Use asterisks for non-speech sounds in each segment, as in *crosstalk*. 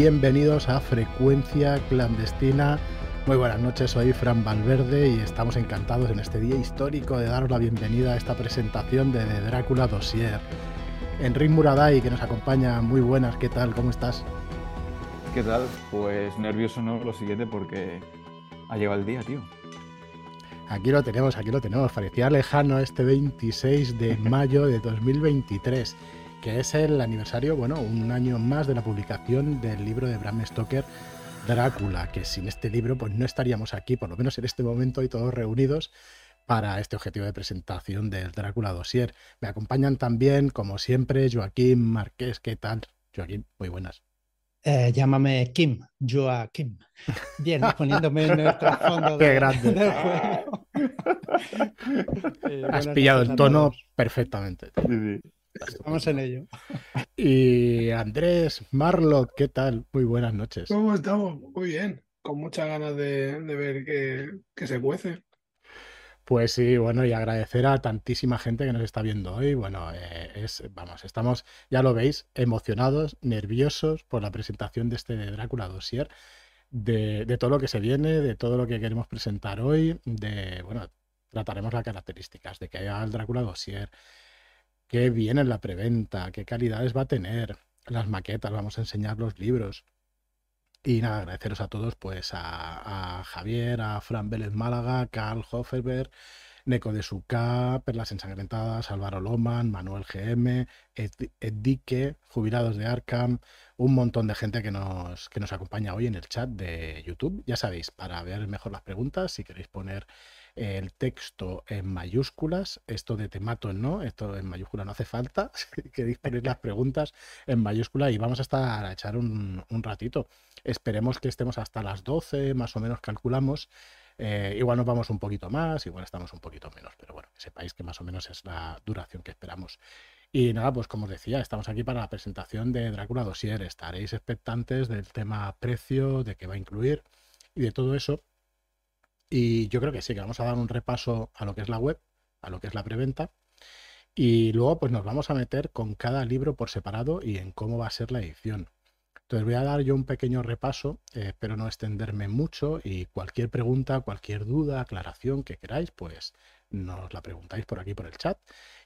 bienvenidos a Frecuencia Clandestina. Muy buenas noches, soy Fran Valverde y estamos encantados en este día histórico de daros la bienvenida a esta presentación de Drácula Dossier. Enrique Muraday, que nos acompaña, muy buenas, ¿qué tal? ¿Cómo estás? ¿Qué tal? Pues nervioso no lo siguiente porque ha llegado el día, tío. Aquí lo tenemos, aquí lo tenemos. Parecía lejano este 26 de mayo de 2023 que es el aniversario, bueno, un año más de la publicación del libro de Bram Stoker, Drácula, que sin este libro pues no estaríamos aquí, por lo menos en este momento y todos reunidos para este objetivo de presentación del Drácula Dossier. Me acompañan también, como siempre, Joaquín Marqués. ¿Qué tal? Joaquín, muy buenas. Eh, llámame Kim, Joaquín. Bien, poniéndome en el trasfondo Qué grande. *laughs* Eh, Has pillado el tono perfectamente. Sí, sí. Estamos en ello. *laughs* Y Andrés Marlock, ¿qué tal? Muy buenas noches. ¿Cómo estamos? Muy bien. Con muchas ganas de, ver que, se cuece. Pues sí, bueno, y agradecer a tantísima gente que nos está viendo hoy. Bueno, eh, es, vamos, estamos, ya lo veis, emocionados, nerviosos por la presentación de este Drácula Dossier, de, de todo lo que se viene, de todo lo que queremos presentar hoy, de, bueno, trataremos las características de que haya el Drácula Dossier, qué viene en la preventa, qué calidades va a tener, las maquetas, vamos a enseñar los libros. Y nada, agradeceros a todos, pues a, Javier, a Fran Vélez Málaga, Carl Hofferberg, Neco de Suca, Perlas Ensangrentadas, Álvaro Loman, Manuel GM, Edique, Jubilados de Arkham, un montón de gente que nos, que nos acompaña hoy en el chat de YouTube. Ya sabéis, para ver mejor las preguntas, si queréis poner el texto en mayúsculas, esto de te mato no, esto en mayúscula no hace falta, *laughs* queréis poner las preguntas en mayúscula y vamos a estar a echar un, ratito. Esperemos que estemos hasta las 12, más o menos calculamos. Eh, igual nos vamos un poquito más, igual estamos un poquito menos, pero bueno, que sepáis que más o menos es la duración que esperamos. Y nada, pues como os decía, estamos aquí para la presentación de Drácula Dossier. Estaréis expectantes del tema precio, de qué va a incluir y de todo eso. Y yo creo que sí, que vamos a dar un repaso a lo que es la web, a lo que es la preventa. Y luego pues nos vamos a meter con cada libro por separado y en cómo va a ser la edición. Entonces voy a dar yo un pequeño repaso, eh, espero no extenderme mucho y cualquier pregunta, cualquier duda, aclaración que queráis, pues nos la preguntáis por aquí por el chat.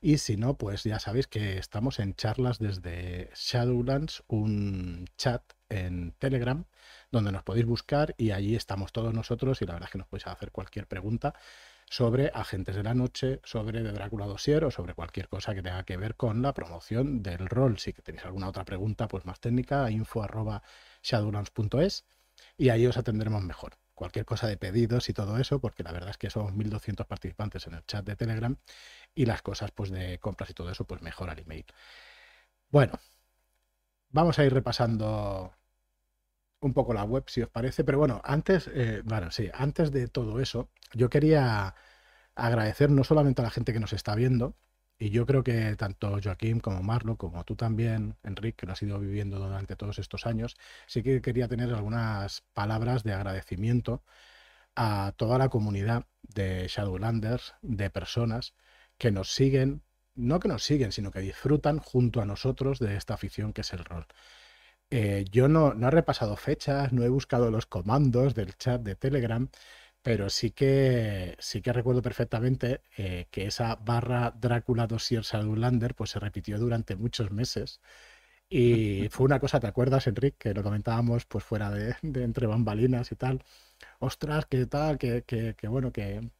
Y si no, pues ya sabéis que estamos en charlas desde Shadowlands, un chat en Telegram donde nos podéis buscar y allí estamos todos nosotros y la verdad es que nos podéis hacer cualquier pregunta sobre Agentes de la Noche, sobre The Drácula Dossier o sobre cualquier cosa que tenga que ver con la promoción del rol. Si tenéis alguna otra pregunta pues más técnica, info arroba y ahí os atenderemos mejor. Cualquier cosa de pedidos y todo eso, porque la verdad es que somos 1200 participantes en el chat de Telegram y las cosas pues de compras y todo eso pues mejor al email. Bueno, vamos a ir repasando un poco la web, si os parece. Pero bueno, antes, eh, bueno, sí, antes de todo eso, yo quería agradecer no solamente a la gente que nos está viendo, y yo creo que tanto Joaquín como Marlo, como tú también, Enrique, que lo has ido viviendo durante todos estos años, sí que quería tener algunas palabras de agradecimiento a toda la comunidad de Shadowlanders, de personas que nos siguen, no que nos siguen, sino que disfrutan junto a nosotros de esta afición que es el rol. Eh, yo no, no he repasado fechas, no he buscado los comandos del chat de Telegram, pero sí que sí que recuerdo perfectamente eh, que esa barra Drácula Dossier Sadulander pues se repitió durante muchos meses. Y *laughs* fue una cosa, ¿te acuerdas, Enrique? Que lo comentábamos pues fuera de, entre bambalinas y tal. Ostras, qué tal, que, que, que bueno, que,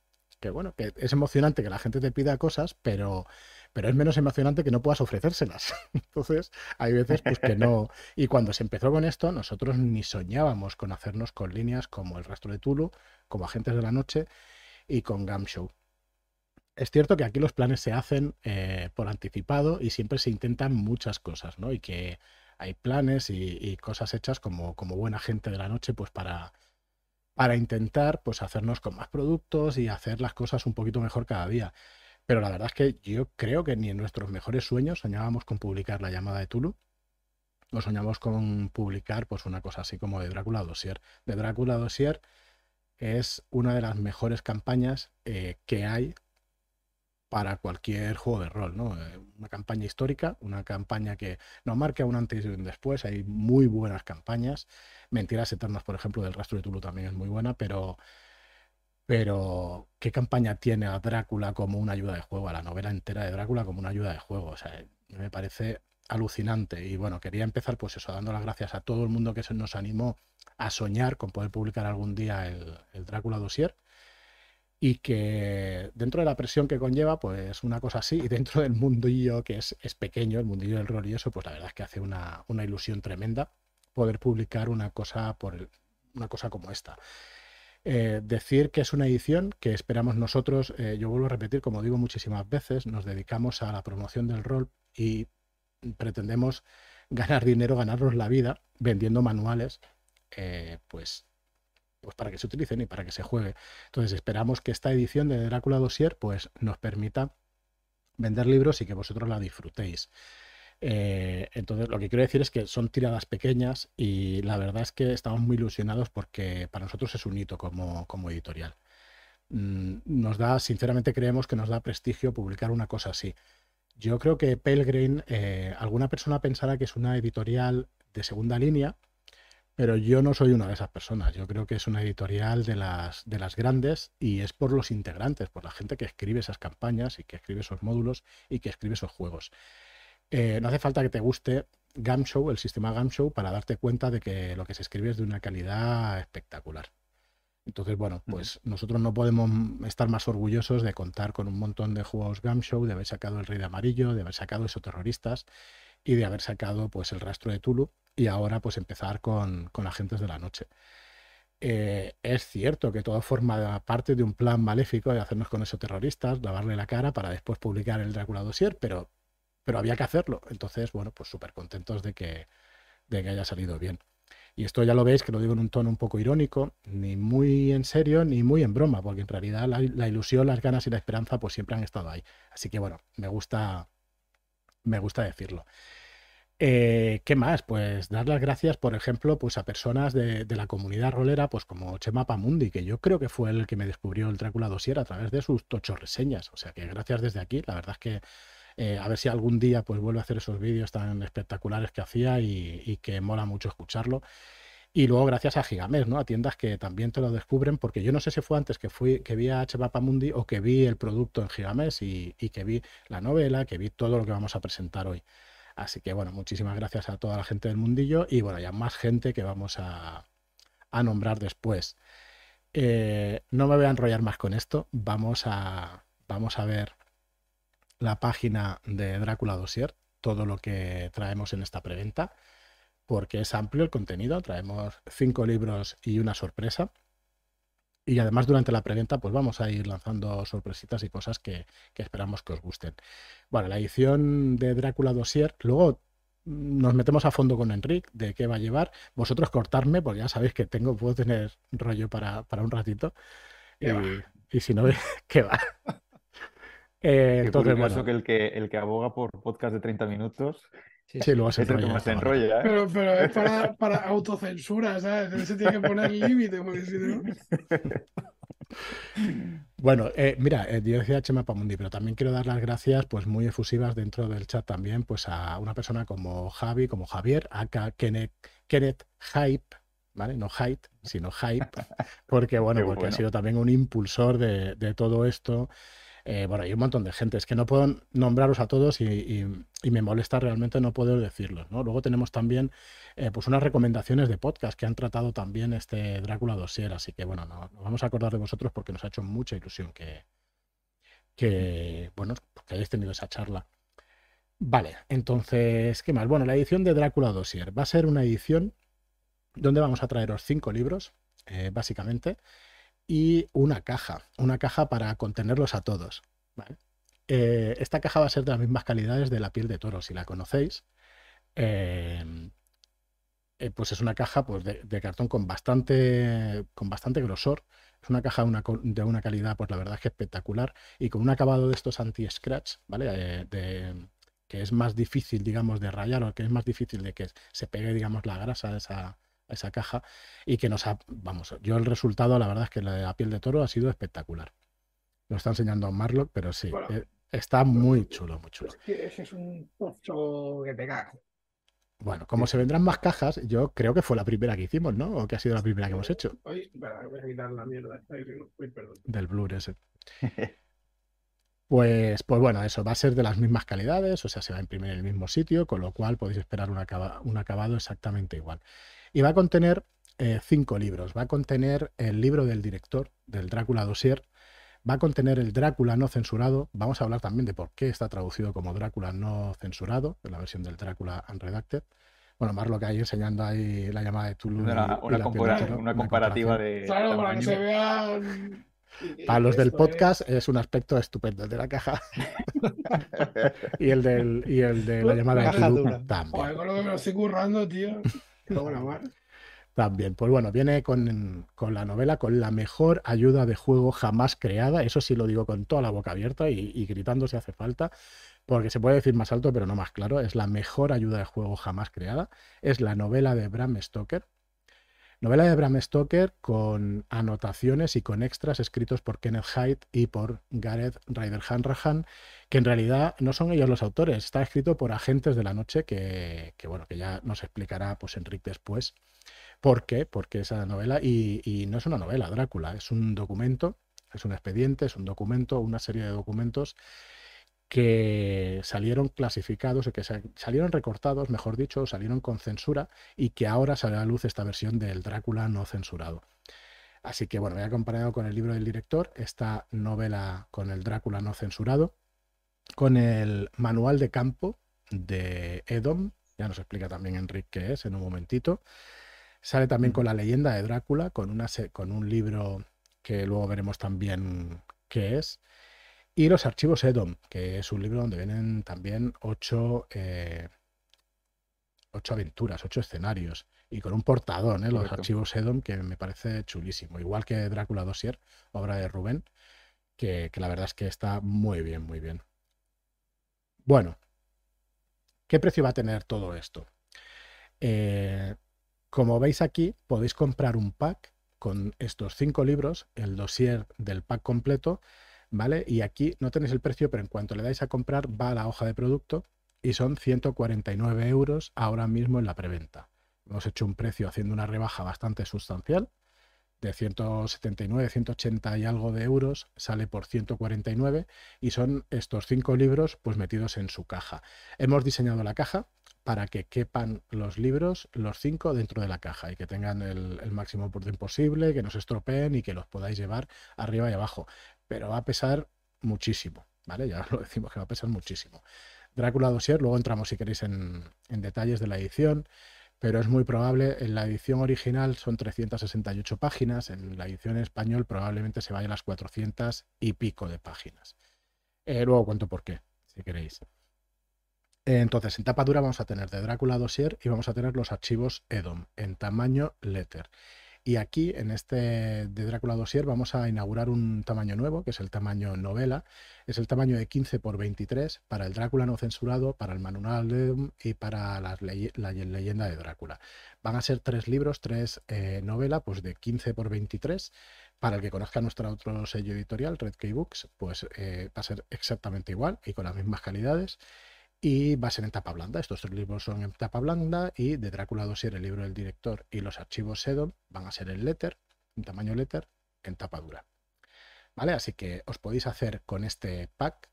que bueno, que es emocionante que la gente te pida cosas, pero pero es menos emocionante que no puedas ofrecérselas. *laughs* Entonces, hay veces pues que no. *laughs* Y cuando se empezó con esto, nosotros ni soñábamos con hacernos con líneas como el rastro de Tulu, como Agentes de la Noche y con Gamshow. Es cierto que aquí los planes se hacen eh, por anticipado y siempre se intentan muchas cosas, ¿no? Y que hay planes y, cosas hechas como, como buena gente de la noche, pues para, para intentar pues hacernos con más productos y hacer las cosas un poquito mejor cada día. Pero la verdad es que yo creo que ni en nuestros mejores sueños soñábamos con publicar la llamada de Tulu. O soñamos con publicar pues una cosa así como de Drácula Dossier. De Drácula Dossier es una de las mejores campañas eh, que hay para cualquier juego de rol, ¿no? Eh, una campaña histórica, una campaña que nos marca un antes y un después, hay muy buenas campañas. Mentiras Eternas, por ejemplo, del Rastro de Tulu también es muy buena, pero, pero ¿qué campaña tiene a Drácula como una ayuda de juego, a la novela entera de Drácula como una ayuda de juego? O sea, me parece alucinante. Y bueno, quería empezar pues eso, dando las gracias a todo el mundo que se nos animó a soñar con poder publicar algún día el, el Drácula Dossier y que dentro de la presión que conlleva, pues una cosa así, y dentro del mundillo que es, es pequeño, el mundillo del rol y eso, pues la verdad es que hace una, una ilusión tremenda poder publicar una cosa, por una cosa como esta. Eh, decir que es una edición que esperamos nosotros, eh, yo vuelvo a repetir, como digo muchísimas veces, nos dedicamos a la promoción del rol y pretendemos ganar dinero, ganarnos la vida vendiendo manuales, eh, pues pues para que se utilicen y para que se juegue. Entonces esperamos que esta edición de Drácula Dossier pues nos permita vender libros y que vosotros la disfrutéis. Eh, entonces lo que quiero decir es que son tiradas pequeñas y la verdad es que estamos muy ilusionados porque para nosotros es un hito como, como editorial. Mm, nos da, sinceramente creemos que nos da prestigio publicar una cosa así. Yo creo que Pelgrim, eh, alguna persona pensará que es una editorial de segunda línea, pero yo no soy una de esas personas. Yo creo que es una editorial de las, de las grandes y es por los integrantes, por la gente que escribe esas campañas y que escribe esos módulos y que escribe esos juegos. Eh, no hace falta que te guste Gamshow, el sistema Gamshow, para darte cuenta de que lo que se escribe es de una calidad espectacular. Entonces, bueno, pues nosotros no podemos estar más orgullosos de contar con un montón de juegos Gamshow, de haber sacado El Rey de Amarillo, de haber sacado esos terroristas y de haber sacado pues el rastro de Tulu y ahora pues empezar con, con Agentes de la Noche. Eh, es cierto que todo forma parte de un plan maléfico de hacernos con esos terroristas, lavarle la cara para después publicar el Drácula Dossier, pero, pero había que hacerlo. Entonces, bueno, pues súper contentos de que, de que haya salido bien. Y esto ya lo veis que lo digo en un tono un poco irónico, ni muy en serio ni muy en broma, porque en realidad la, ilusión, las ganas y la esperanza pues siempre han estado ahí. Así que bueno, me gusta, me gusta decirlo. Eh, ¿Qué más? Pues dar las gracias, por ejemplo, pues a personas de, la comunidad rolera, pues como Chema Pamundi, que yo creo que fue el que me descubrió el Drácula Dosier a través de sus tocho reseñas. O sea que gracias desde aquí. La verdad es que eh, a ver si algún día pues vuelve a hacer esos vídeos tan espectaculares que hacía y, que mola mucho escucharlo. Y luego gracias a Gigames, ¿no? A tiendas que también te lo descubren, porque yo no sé si fue antes que fui, que vi a Chema Pamundi o que vi el producto en Gigames y, que vi la novela, que vi todo lo que vamos a presentar hoy. Así que bueno, muchísimas gracias a toda la gente del mundillo y bueno, ya más gente que vamos a, nombrar después. Eh, no me voy a enrollar más con esto. Vamos a, vamos a ver la página de Drácula Dossier, todo lo que traemos en esta preventa, porque es amplio el contenido. Traemos cinco libros y una sorpresa. Y además durante la preventa pues vamos a ir lanzando sorpresitas y cosas que, esperamos que os gusten. Bueno, la edición de Drácula Dossier, luego nos metemos a fondo con Enric de qué va a llevar. Vosotros cortarme, porque ya sabéis que tengo, puedo tener rollo para, un ratito. Y, si no, *laughs* ¿qué va? Eh, entonces, bueno. que el, que el que aboga por podcast de 30 minutos Sí, lo a es el se enrolla. ¿eh? Pero, pero es para, *laughs* para autocensura, ¿sabes? Se tiene que poner límite, porque si no. Bueno, eh, mira, eh, yo decía Chema Pamundi, pero también quiero dar las gracias, pues muy efusivas dentro del chat también, pues a una persona como Javi, como Javier, acá Kenneth, Kenneth Hype, ¿vale? No Hype, sino Hype, porque bueno, porque ha sido también un impulsor de, de todo esto. Eh, bueno, hay un montón de gente, es que no puedo nombraros a todos y, me molesta realmente no poder decirlos. ¿no? Luego tenemos también eh, pues unas recomendaciones de podcast que han tratado también este Drácula Dossier, así que bueno, nos vamos a acordar de vosotros porque nos ha hecho mucha ilusión que, que, bueno, que hayáis tenido esa charla. Vale, entonces, ¿qué más? Bueno, la edición de Drácula Dossier va a ser una edición donde vamos a traeros cinco libros, eh, básicamente y una caja, una caja para contenerlos a todos. Eh, esta caja va a ser de las mismas calidades de la piel de toro, si la conocéis. Em, eh, pues es una caja pues, de, cartón con bastante, con bastante grosor. Es una caja de una calidad, pues la verdad es que espectacular y con un acabado de estos anti-scratch, ¿vale? Eh, que es más difícil, digamos, de rayar o que es más difícil de que se pegue, digamos, la grasa de esa, esa caja y que nos ha, vamos, yo el resultado, la verdad es que la de la piel de toro ha sido espectacular. Lo está enseñando Marlock, pero sí, Está muy chulo, muy chulo. Es que ese es un pozo que te cagas. Bueno, como se vendrán más cajas, yo creo que fue la primera que hicimos, ¿no? O que ha sido la primera que hemos hecho voy a quitar la mierda. Uy, perdón. del Blur ese. *laughs* Pues, pues bueno, eso va a ser de las mismas calidades, o sea, se va a imprimir en el mismo sitio, con lo cual podéis esperar un, acaba- un acabado exactamente igual. Y va a contener eh, cinco libros. Va a contener el libro del director, del Drácula Dossier. Va a contener el Drácula no censurado. Vamos a hablar también de por qué está traducido como Drácula no censurado, en la versión del Drácula Unredacted. Bueno, más lo que hay enseñando ahí la llamada de Tulu. Una, una compara- Pinocchio, una comparativa de Claro, para que se vean. *laughs* Para los del podcast es un aspecto estupendo el de la caja. *laughs* y el del y el de la *laughs* llamada de Tulu dura. Joder, también. con lo que me lo estoy currando, tío. También. Pues bueno, viene con, con la novela con la mejor ayuda de juego jamás creada. Eso sí lo digo con toda la boca abierta y, y gritando si hace falta. Porque se puede decir más alto, pero no más claro. Es la mejor ayuda de juego jamás creada. Es la novela de Bram Stoker. Novela de Bram Stoker con anotaciones y con extras escritos por Kenneth Hyde y por Gareth Ryder Hanrahan, que en realidad no son ellos los autores, está escrito por agentes de la noche que, bueno, que ya nos explicará pues Enric después. ¿Por qué? Porque esa novela, y, y no es una novela, Drácula, es un documento, es un expediente, es un documento, una serie de documentos que salieron clasificados, o que sa- salieron recortados, mejor dicho, o salieron con censura y que ahora sale a la luz esta versión del Drácula no censurado. Así que bueno, voy a compararlo con el libro del director, esta novela con el Drácula no censurado, con el manual de campo de Edom, ya nos explica también Enrique qué es en un momentito. Sale también con la leyenda de Drácula, con, una, con un libro que luego veremos también qué es. Y los archivos Edom, que es un libro donde vienen también ocho, eh, ocho aventuras, ocho escenarios. Y con un portadón, ¿eh? los Correcto. archivos Edom, que me parece chulísimo. Igual que Drácula Dossier, obra de Rubén, que, que la verdad es que está muy bien, muy bien. Bueno, ¿qué precio va a tener todo esto? Eh, como veis aquí, podéis comprar un pack con estos cinco libros, el dossier del pack completo, Y aquí no tenéis el precio, pero en cuanto le dais a comprar, va a la hoja de producto y son 149 euros ahora mismo en la preventa. Hemos hecho un precio haciendo una rebaja bastante sustancial, de 179, 180 y algo de euros, sale por 149 y son estos cinco libros pues metidos en su caja. Hemos diseñado la caja para que quepan los libros, los cinco, dentro de la caja y que tengan el, el máximo orden posible, que no se estropeen y que los podáis llevar arriba y abajo. Pero va a pesar muchísimo, ¿vale? Ya os *laughs* lo decimos que va a pesar muchísimo. Drácula Dossier, luego entramos si queréis en, detalles de la edición, pero es muy probable, en la edición original son 368 páginas, en la edición en español probablemente se vaya a las 400 y pico de páginas. Eh, luego cuento por qué, si queréis. Eh, Entonces, en tapa dura vamos a tener de Drácula Dossier y vamos a tener los archivos EDOM en tamaño letter. Y aquí, en este de Drácula Dossier, vamos a inaugurar un tamaño nuevo, que es el tamaño novela. Es el tamaño de 15 por 23 para el Drácula no censurado, para el manual y para la leyenda de Drácula. Van a ser tres libros, tres eh, novelas, pues de 15 por 23. Para el que conozca nuestro otro sello editorial, Red Key Books, pues eh, va a ser exactamente igual y con las mismas calidades. Y va a ser en tapa blanda. Estos tres libros son en tapa blanda y de Drácula Dossier, el libro del director y los archivos Sedom van a ser en letter, en tamaño letter, en tapa dura. ¿Vale? Así que os podéis hacer con este pack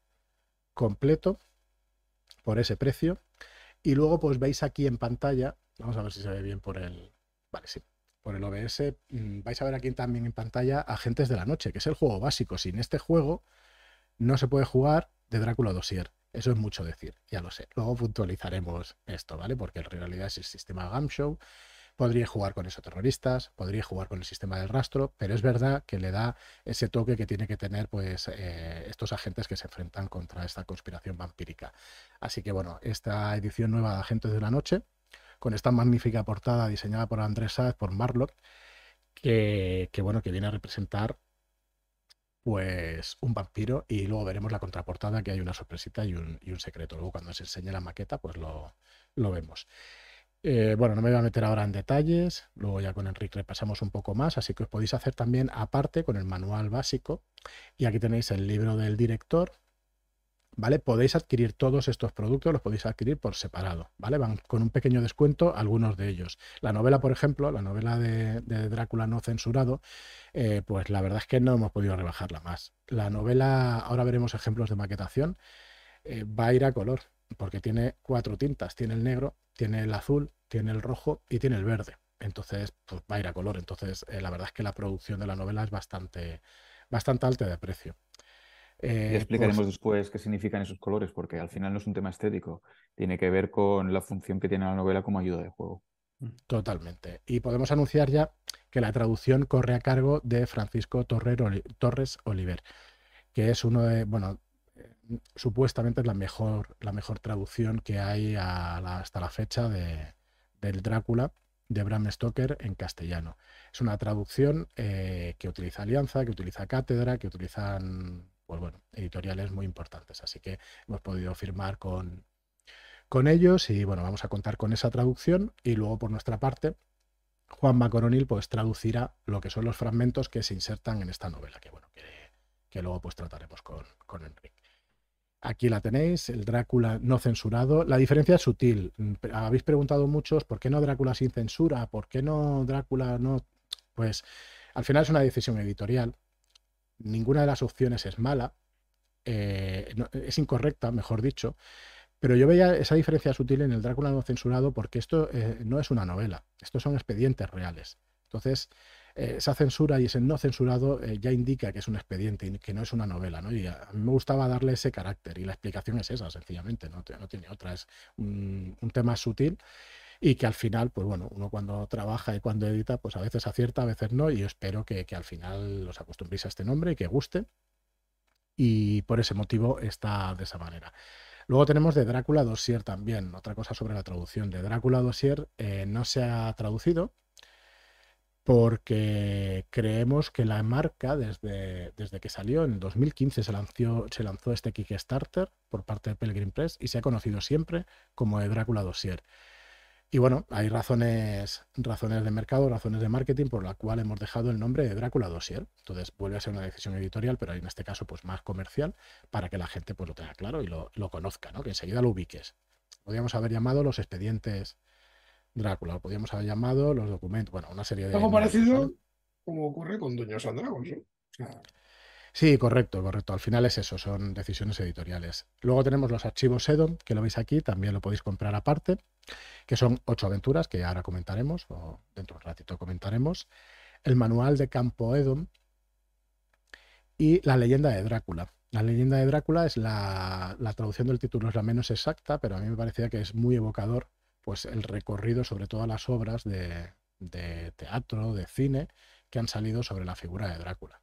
completo por ese precio. Y luego pues veis aquí en pantalla, vamos a ver si se ve bien por el... Vale, sí. Por el OBS, mm, vais a ver aquí también en pantalla Agentes de la Noche, que es el juego básico. Sin este juego no se puede jugar de Drácula Dossier. Eso es mucho decir, ya lo sé. Luego puntualizaremos esto, ¿vale? Porque en realidad es el sistema Gamshow. Podría jugar con esos terroristas, podría jugar con el sistema del rastro, pero es verdad que le da ese toque que tiene que tener pues eh, estos agentes que se enfrentan contra esta conspiración vampírica. Así que bueno, esta edición nueva de Agentes de la Noche, con esta magnífica portada diseñada por Andrés Sáez, por Marlock, que, que bueno, que viene a representar pues un vampiro y luego veremos la contraportada que hay una sorpresita y un, y un secreto. Luego cuando se enseñe la maqueta pues lo, lo vemos. Eh, bueno, no me voy a meter ahora en detalles, luego ya con Enrique repasamos un poco más, así que os podéis hacer también aparte con el manual básico y aquí tenéis el libro del director Podéis adquirir todos estos productos, los podéis adquirir por separado, ¿vale? Van con un pequeño descuento algunos de ellos. La novela, por ejemplo, la novela de, Drácula no censurado, eh, pues la verdad es que no hemos podido rebajarla más. La novela, ahora veremos ejemplos de maquetación, eh, va a ir a color, porque tiene cuatro tintas, tiene el negro, tiene el azul, tiene el rojo y tiene el verde. Entonces, pues va a ir a color. Entonces, eh, la verdad es que la producción de la novela es bastante, bastante alta de precio. Eh, explicaremos pues después qué significan esos colores, porque al final no es un tema estético, tiene que ver con la función que tiene la novela como ayuda de juego. Mm, totalmente. Y podemos anunciar ya que la traducción corre a cargo de Francisco Torres Oliver, que es uno de, bueno, eh, supuestamente es la mejor, la mejor traducción que hay hasta la fecha de, del Drácula de Bram Stoker en castellano. Es una traducción eh, que utiliza Alianza, que utiliza Cátedra, que utilizan pues bueno, editoriales muy importantes. Así que hemos podido firmar con, con ellos y bueno, vamos a contar con esa traducción y luego por nuestra parte Juan Macoronil pues traducirá lo que son los fragmentos que se insertan en esta novela, que bueno, que, luego pues trataremos con, con Enrique. Aquí la tenéis, el Drácula no censurado. La diferencia es sutil. Habéis preguntado muchos por qué no Drácula sin censura, por qué no Drácula no... Pues al final es una decisión editorial ninguna de las opciones es mala, eh, es incorrecta, mejor dicho, pero yo veía esa diferencia sutil en el Drácula no censurado porque esto eh, no es una novela, estos son expedientes reales. Entonces, eh, esa censura y ese no censurado ya indica que es un expediente y que no es una novela, ¿no? Y a, mí me gustaba darle ese carácter y la explicación es esa, sencillamente, no, tiene otra, es un tema sutil y que al final, pues bueno, uno cuando trabaja y cuando edita, pues a veces acierta, a veces no, y yo espero que, al final os acostumbréis a este nombre y que guste, y por ese motivo está de esa manera. Luego tenemos de Drácula Dossier también, otra cosa sobre la traducción. De Drácula Dossier eh, no se ha traducido porque creemos que la marca desde, desde que salió en 2015 se lanzó, se lanzó este Kickstarter por parte de Pelgrim Press y se ha conocido siempre como de Drácula Dossier. Y bueno, hay razones, razones de mercado, razones de marketing por la cual hemos dejado el nombre de Drácula Dossier. Entonces vuelve a ser una decisión editorial, pero en este caso pues más comercial, para que la gente pues lo tenga claro y lo, conozca, ¿no? que enseguida lo ubiques. Podríamos haber llamado los expedientes Drácula, lo podríamos haber llamado los documentos, bueno, una serie de... Algo parecido como ocurre con Dueños and Dragons, Sí, correcto, correcto. Al final es eso, son decisiones editoriales. Luego tenemos los archivos EDOM, que lo veis aquí, también lo podéis comprar aparte que son ocho aventuras que ahora comentaremos, o dentro de un ratito comentaremos, el manual de Campo Edom y la leyenda de Drácula. La leyenda de Drácula es la, traducción del título es la menos exacta, pero a mí me parecía que es muy evocador pues el recorrido sobre todas las obras de, de teatro, de cine que han salido sobre la figura de Drácula.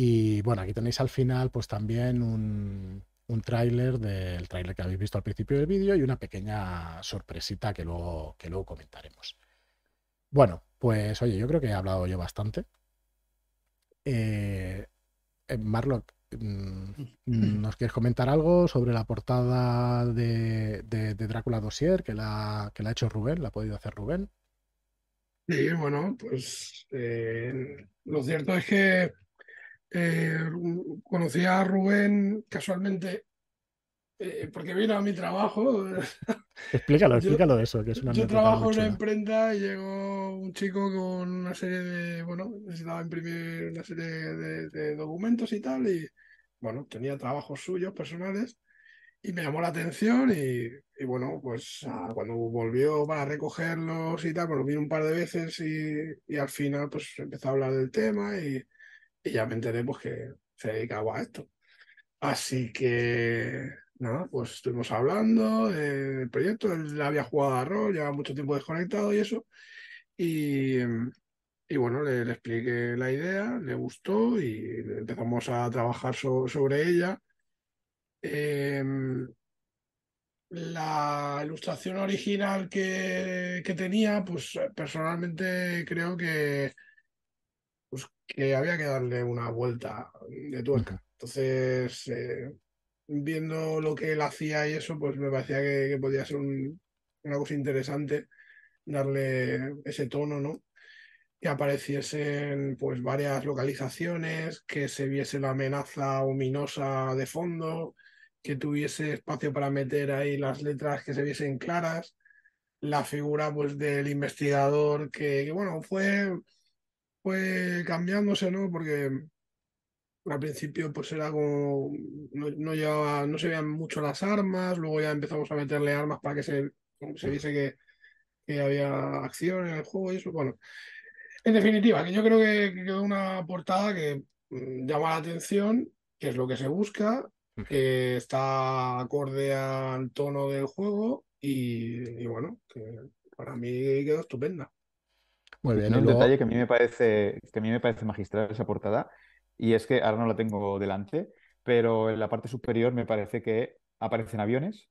Y bueno, aquí tenéis al final pues también un, un tráiler del tráiler que habéis visto al principio del vídeo y una pequeña sorpresita que luego, que luego comentaremos. Bueno, pues oye, yo creo que he hablado yo bastante. Eh, eh Marlock, mm, ¿nos quieres comentar algo sobre la portada de, Drácula Dossier que la, que la ha hecho Rubén? ¿La ha podido hacer Rubén? Sí, bueno, pues eh, lo cierto es que eh, conocí a Rubén casualmente eh, porque vino a mi trabajo. *laughs* Explícalo, explícalo eso, que es una Yo trabajo en una imprenta y llegó un chico con una serie de, bueno, necesitaba imprimir una serie de, documentos y tal, y bueno, tenía trabajos suyos personales y me llamó la atención y, bueno, pues ah, cuando volvió para recogerlos y tal, pues lo vino un par de veces y, y al final pues empezó a hablar del tema y y ya me enteré pues, que se dedicaba a esto. Así que, nada, pues estuvimos hablando del proyecto, él había jugado a rol, llevaba mucho tiempo desconectado y eso. Y, y bueno, le, expliqué la idea, le gustó y empezamos a trabajar sobre ella. Em, la ilustración original que, que, tenía, pues personalmente creo que que había que darle una vuelta de tuerca. Entonces, eh, viendo lo que él hacía y eso, pues me parecía que, podía ser una cosa interesante darle ese tono, ¿no? que apareciesen pues varias localizaciones, que se viese la amenaza ominosa de fondo, que tuviese espacio para meter ahí las letras que se viesen claras, la figura pues del investigador que, bueno, fue, fue cambiándose, ¿no? Porque al principio pues era como no, no, llevaba, no se veían mucho las armas, luego ya empezamos a meterle armas para que se, se viese que, que había acción en el juego y eso, bueno. En definitiva, que yo creo que, quedó una portada que mm, llama la atención, que es lo que se busca, que está acorde al tono del juego y, bueno, que para mí quedó estupenda. Muy bien. Un detalle que a mí me parece que a mí me parece magistral esa portada y es que ahora no la tengo delante, pero en la parte superior me parece que aparecen aviones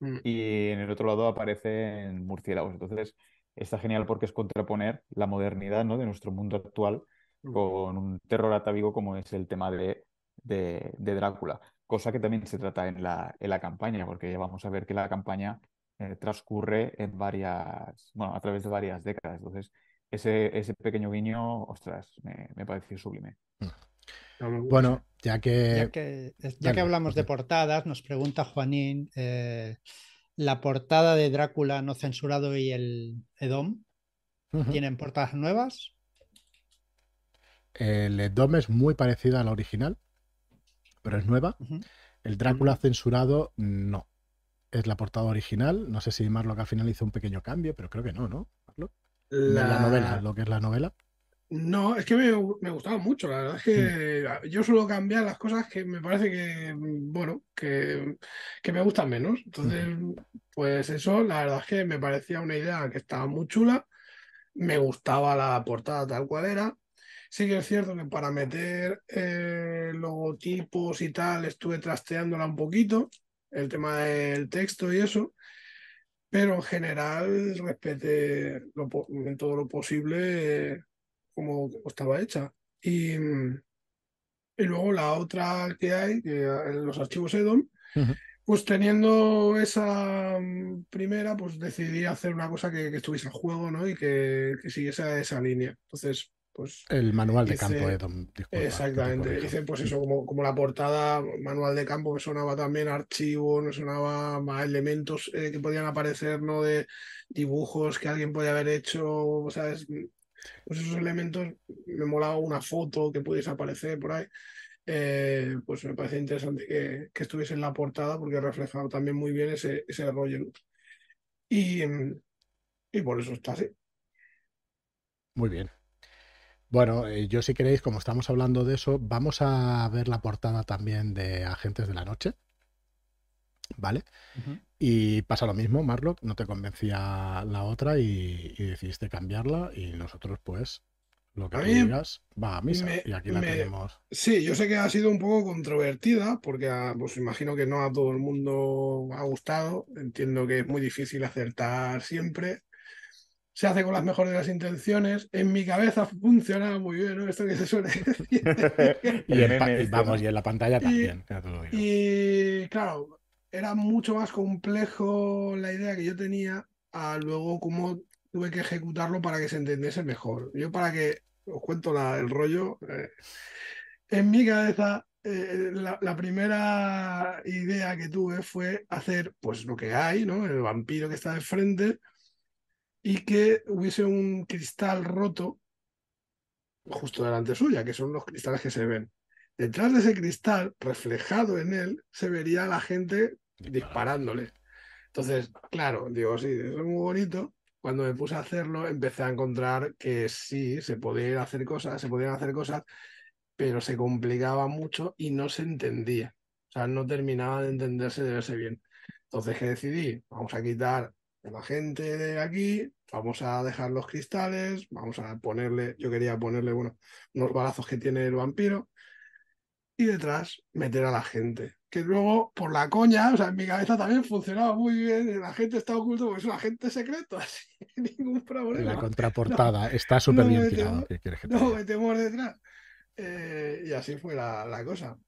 mm. y en el otro lado aparecen murciélagos. Entonces, está genial porque es contraponer la modernidad ¿no? de nuestro mundo actual mm. con un terror atávico como es el tema de, de, Drácula, cosa que también se trata en la, en la campaña, porque ya vamos a ver que la campaña eh, transcurre en varias, bueno, a través de varias décadas. Entonces, ese, ese pequeño guiño, ostras, me, me pareció sublime. Mm. Bueno, ya que... Ya que, hablamos de portadas, nos pregunta Juanín, eh, la portada de Drácula no censurado y el Edom tienen portadas nuevas. El Edom es muy parecida a la original, pero es nueva. El Drácula censurado no. Es la portada original. No sé si Marlock al final hizo un pequeño cambio, pero creo que no, ¿no? La... novela, lo que es la novela. No, es que me, gustaba mucho, la verdad es que yo suelo cambiar las cosas que me parece que, bueno, que, que me gustan menos. Entonces, pues eso, la verdad es que me parecía una idea que estaba muy chula, me gustaba la portada tal cual era. Sí que es cierto que para meter eh, logotipos y tal estuve trasteándola un poquito, el tema del texto y eso, pero en general respeté en todo lo posible como, estaba hecha. Y, y, luego la otra que hay, que en los archivos EDOM, pues teniendo esa mm, primera, pues decidí hacer una cosa que, estuviese en juego, ¿no? Y que, que siguiese esa línea. Entonces, pues... El manual de campo EDOM. exactamente. Hice pues eso, como, como la portada, manual de campo, me sonaba también archivo, me sonaba más elementos eh, que podían aparecer, ¿no? De dibujos que alguien podía haber hecho, ¿sabes? pues esos elementos, me molaba una foto que pudiese aparecer por ahí. Eh, pues me parece interesante que, que, estuviese en la portada porque reflejaba también muy bien ese, ese rollo. Y, y por eso está así. Muy bien. Bueno, eh, yo si queréis, como estamos hablando de eso, vamos a ver la portada también de Agentes de la Noche. ¿Vale? Y pasa lo mismo, Marlock, no te convencía la otra y, decidiste cambiarla y nosotros pues lo que digas va a misa y aquí la tenemos. Sí, yo sé que ha sido un poco controvertida porque pues imagino que no a todo el mundo ha gustado, entiendo que es muy difícil acertar siempre. Se hace con las mejores de las intenciones. En mi cabeza funciona muy bien, ¿no? Esto que se suele decir. *laughs* y, vamos, y en la pantalla también. y claro, era mucho más complejo la idea que yo tenía a luego cómo tuve que ejecutarlo para que se entendiese mejor. Yo para que os cuento el rollo, eh, en mi cabeza eh, la, primera idea que tuve fue hacer pues lo que hay, ¿no? El vampiro que está de frente y que hubiese un cristal roto justo delante suya, que son los cristales que se ven. Detrás de ese cristal, reflejado en él, se vería a la gente disparándole. Entonces, claro, digo, sí, es muy bonito. Cuando me puse a hacerlo, empecé a encontrar que sí, se podían hacer cosas, se podían hacer cosas, pero se complicaba mucho y no se entendía. O sea, no terminaba de entenderse de verse bien. Entonces, ¿qué decidí? Vamos a quitar la gente de aquí, vamos a dejar los cristales, vamos a ponerle, yo quería ponerle, bueno, unos balazos que tiene el vampiro, y detrás meter a la gente. Que luego, por la coña, o sea, en mi cabeza también funcionaba muy bien. La gente está oculto porque es un agente secreto, *laughs* así, ningún problema. La contraportada está súper bien tirado. no, metemos detrás. Eh, y así fue la, cosa.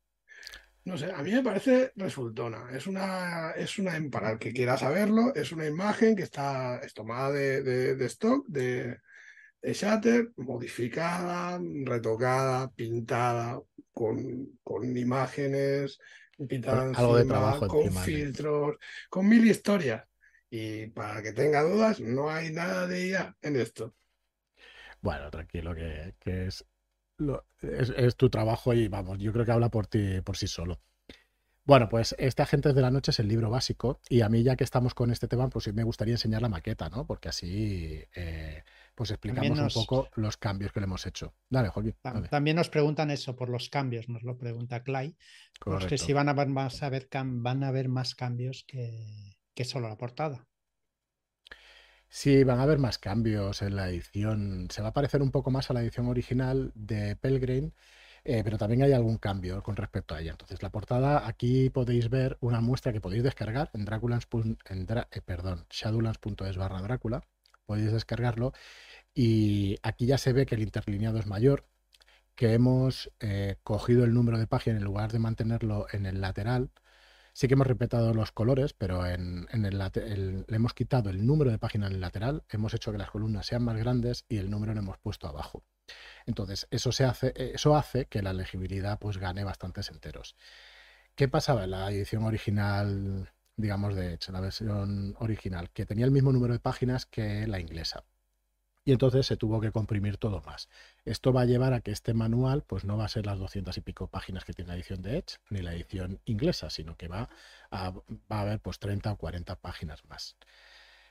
No sé, a mí me parece resultona. Es una, es una, para el que quiera saberlo, es una imagen que está es tomada de, de, stock, de, de Shatter, modificada, retocada, pintada, con, con imágenes, pintada Algo de trabajo con filtros, con mil historias. Y para que tenga dudas, no hay nada de IA en esto. Bueno, tranquilo, que, es, es, tu trabajo y vamos, yo creo que habla por ti por sí solo. Bueno, pues este Agentes de la Noche es el libro básico y a mí ya que estamos con este tema, pues sí me gustaría enseñar la maqueta, ¿no? Porque así eh, pues explicamos un poco los cambios que le hemos hecho. Dale, Joaquín. También nos preguntan eso por los cambios, nos lo pregunta Clay. Pues que si van a, haber más, van a haber más cambios que, que solo la portada. Sí, van a haber más cambios en la edición. Se va a parecer un poco más a la edición original de Pelgrim eh, pero también hay algún cambio con respecto a ella. Entonces, la portada, aquí podéis ver una muestra que podéis descargar en, en eh, perdón, shadowlands.es barra Drácula. Podéis descargarlo y aquí ya se ve que el interlineado es mayor, que hemos eh, cogido el número de página en lugar de mantenerlo en el lateral. Sí que hemos respetado los colores, pero en, el, le hemos quitado el número de página en el lateral, hemos hecho que las columnas sean más grandes y el número lo hemos puesto abajo. Entonces, eso, se hace, eh, eso hace que la legibilidad pues, gane bastantes enteros. ¿Qué pasaba en la edición original, digamos, de hecho, la versión original? Que tenía el mismo número de páginas que la inglesa. Y entonces se tuvo que comprimir todo más. Esto va a llevar a que este manual pues no va a ser las 200 y pico páginas que tiene la edición de Edge ni la edición inglesa, sino que va a, va a haber pues 30 o 40 páginas más.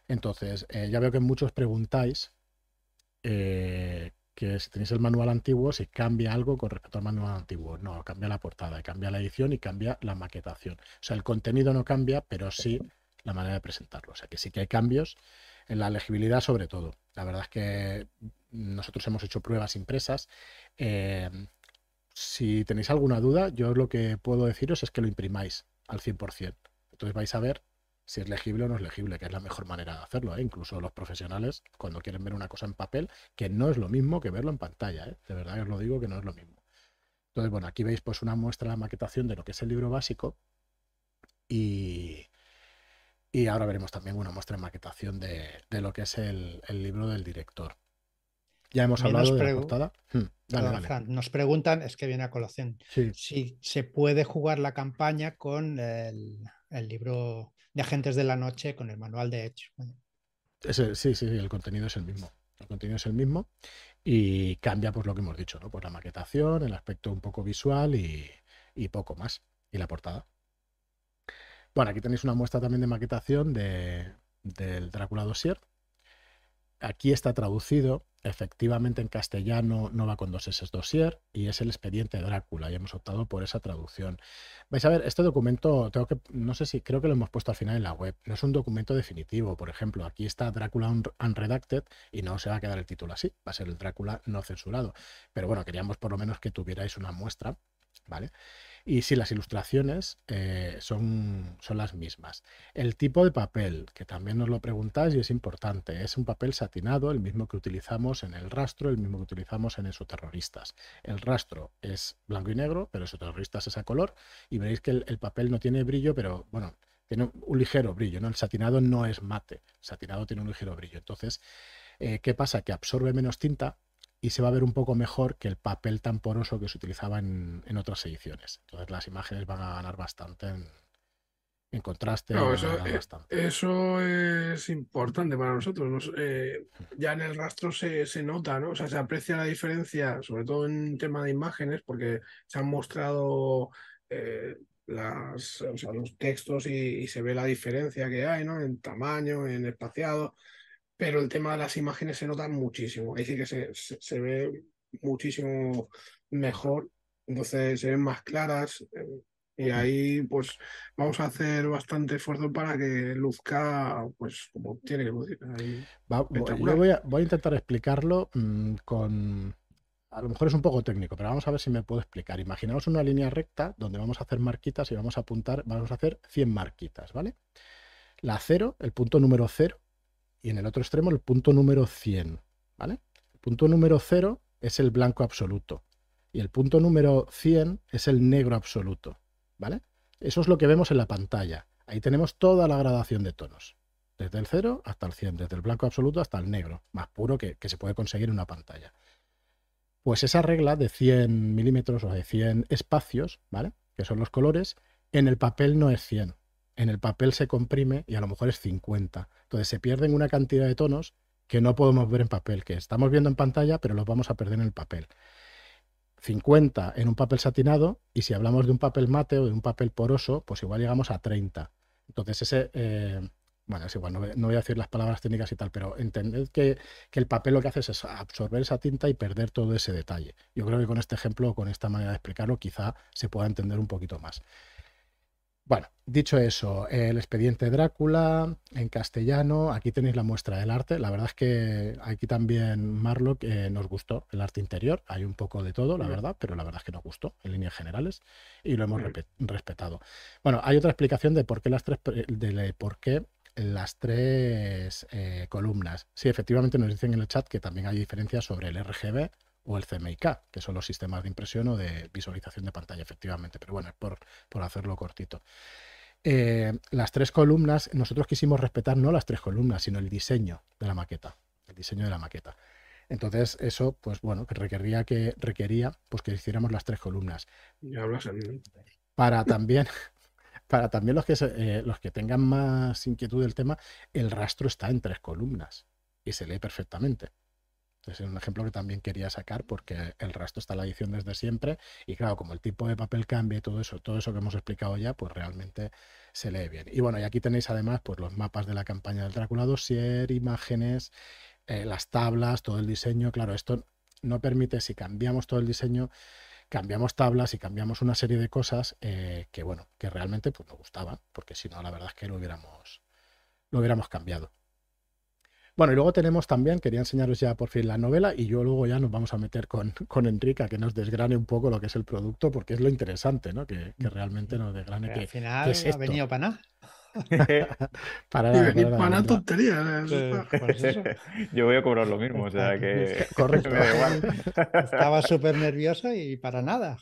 Entonces, eh, ya veo que muchos preguntáis eh, que si tenéis el manual antiguo, si cambia algo con respecto al manual antiguo. No, cambia la portada, cambia la edición y cambia la maquetación. O sea, el contenido no cambia, pero sí la manera de presentarlo. O sea, que sí que hay cambios en la legibilidad sobre todo. La verdad es que nosotros hemos hecho pruebas impresas. Eh, si tenéis alguna duda, yo lo que puedo deciros es que lo imprimáis al 100%. Entonces vais a ver si es legible o no es legible, que es la mejor manera de hacerlo. ¿eh? Incluso los profesionales, cuando quieren ver una cosa en papel, que no es lo mismo que verlo en pantalla. ¿eh? De verdad os lo digo que no es lo mismo. Entonces, bueno, aquí veis pues una muestra la maquetación de lo que es el libro básico y, y ahora veremos también una muestra de maquetación de, lo que es el, libro del director. Ya hemos hablado de la portada. Hmm, nos preguntan, es que viene a colación, si se puede jugar la campaña con el, el libro de Agentes de la Noche con el manual de Edge. sí, sí, sí, el contenido es el mismo. El contenido es el mismo y cambia pues lo que hemos dicho, ¿no? Pues la maquetación, el aspecto un poco visual y, poco más. Y la portada. Bueno, aquí tenéis una muestra también de maquetación de, del Drácula Dossier. Aquí está traducido efectivamente en castellano no va con dos S dossier y es el expediente Drácula y hemos optado por esa traducción. Vais a ver, este documento, tengo que, no sé si creo que lo hemos puesto al final en la web, no es un documento definitivo, por ejemplo, aquí está Drácula Unredacted y no se va a quedar el título así, va a ser el Drácula no censurado, pero bueno, queríamos por lo menos que tuvierais una muestra, ¿vale? Y sí, las ilustraciones eh, son, son las mismas. El tipo de papel, que también nos lo preguntáis y es importante, es un papel satinado, el mismo que utilizamos en el rastro, el mismo que utilizamos en Exoterroristas. El rastro es blanco y negro, pero Exoterroristas es a color, y veréis que el, papel no tiene brillo, pero bueno, tiene un ligero brillo, ¿no? El satinado no es mate, el satinado tiene un ligero brillo. Entonces, eh, ¿qué pasa? Que absorbe menos tinta, y se va a ver un poco mejor que el papel tan poroso que se utilizaba en, otras ediciones. Entonces las imágenes van a ganar bastante en, contraste. Eh, eso, es importante para nosotros. Eh, ya en el rastro se, nota, ¿no? O sea, se aprecia la diferencia, sobre todo en tema de imágenes, porque se han mostrado eh, las, los textos y, y, se ve la diferencia que hay, ¿no? En tamaño, en espaciado pero el tema de las imágenes se nota muchísimo. Es decir, que se, ve muchísimo mejor, entonces se ven más claras. Eh, y ahí, pues, vamos a hacer bastante esfuerzo para que luzca, pues, como tiene que lucir. yo voy a, voy a, intentar explicarlo mm, con. A lo mejor es un poco técnico, pero vamos a ver si me puedo explicar. Imaginaos una línea recta donde vamos a hacer marquitas y vamos a apuntar, vamos a hacer 100 marquitas, ¿vale? La cero, el punto número cero, y en el otro extremo el punto número 100, ¿vale? El punto número 0 es el blanco absoluto y el punto número 100 es el negro absoluto, ¿vale? Eso es lo que vemos en la pantalla. Ahí tenemos toda la gradación de tonos. desde el 0 hasta el 100, desde el blanco absoluto hasta el negro, más puro que, se puede conseguir en una pantalla. Pues esa regla de 100 milímetros o de 100 espacios, ¿vale? Que son los colores, en el papel no es 100. En el papel se comprime y a lo mejor es 50. Entonces se pierden una cantidad de tonos que no podemos ver en papel, que estamos viendo en pantalla, pero los vamos a perder en el papel. 50 en un papel satinado y si hablamos de un papel mate o de un papel poroso, pues igual llegamos a 30. Entonces ese, eh, bueno, es igual, no, voy a decir las palabras técnicas y tal, pero entended que, que, el papel lo que hace es absorber esa tinta y perder todo ese detalle. Yo creo que con este ejemplo, con esta manera de explicarlo, quizá se pueda entender un poquito más. Bueno, dicho eso, el expediente Drácula en castellano, aquí tenéis la muestra del arte. La verdad es que aquí también Marlock eh, nos gustó el arte interior. Hay un poco de todo, la verdad, pero la verdad es que nos gustó en líneas generales y lo hemos respetado. Bueno, hay otra explicación de por qué las tres, de por qué las tres eh, columnas. Sí, efectivamente nos dicen en el chat que también hay diferencias sobre el RGB o el CMYK, que son los sistemas de impresión o de visualización de pantalla, efectivamente. Pero bueno, por, por hacerlo cortito. Eh, las tres columnas, nosotros quisimos respetar no las tres columnas, sino el diseño de la maqueta. El diseño de la maqueta. Entonces, eso, pues bueno, que requería que requería pues que hiciéramos las tres columnas. Para *laughs* también, para también los que, eh, los que tengan más inquietud del tema, el rastro está en tres columnas y se lee perfectamente. Es un ejemplo que también quería sacar porque el rastro está en la edición desde siempre y claro, como el tipo de papel cambia y todo eso, todo eso que hemos explicado ya, pues realmente se lee bien. Y bueno, y aquí tenéis además pues los mapas de la campaña del Drácula Dossier, imágenes, eh, las tablas, todo el diseño. Claro, esto no permite, si cambiamos todo el diseño, cambiamos tablas y cambiamos una serie de cosas eh, que bueno, que realmente pues nos gustaban, porque si no, la verdad es que lo hubiéramos, lo hubiéramos cambiado. Bueno, y luego tenemos también, quería enseñaros ya por fin la novela y yo luego ya nos vamos a meter con, con Enrique a que nos desgrane un poco lo que es el producto, porque es lo interesante, ¿no? Que, realmente nos desgrane que, al final ha venido *laughs* para nada. para nada, y para, nada tontería. Pues *laughs* yo voy a cobrar lo mismo, o sea que. *laughs* Correcto. Estaba súper nervioso y para nada.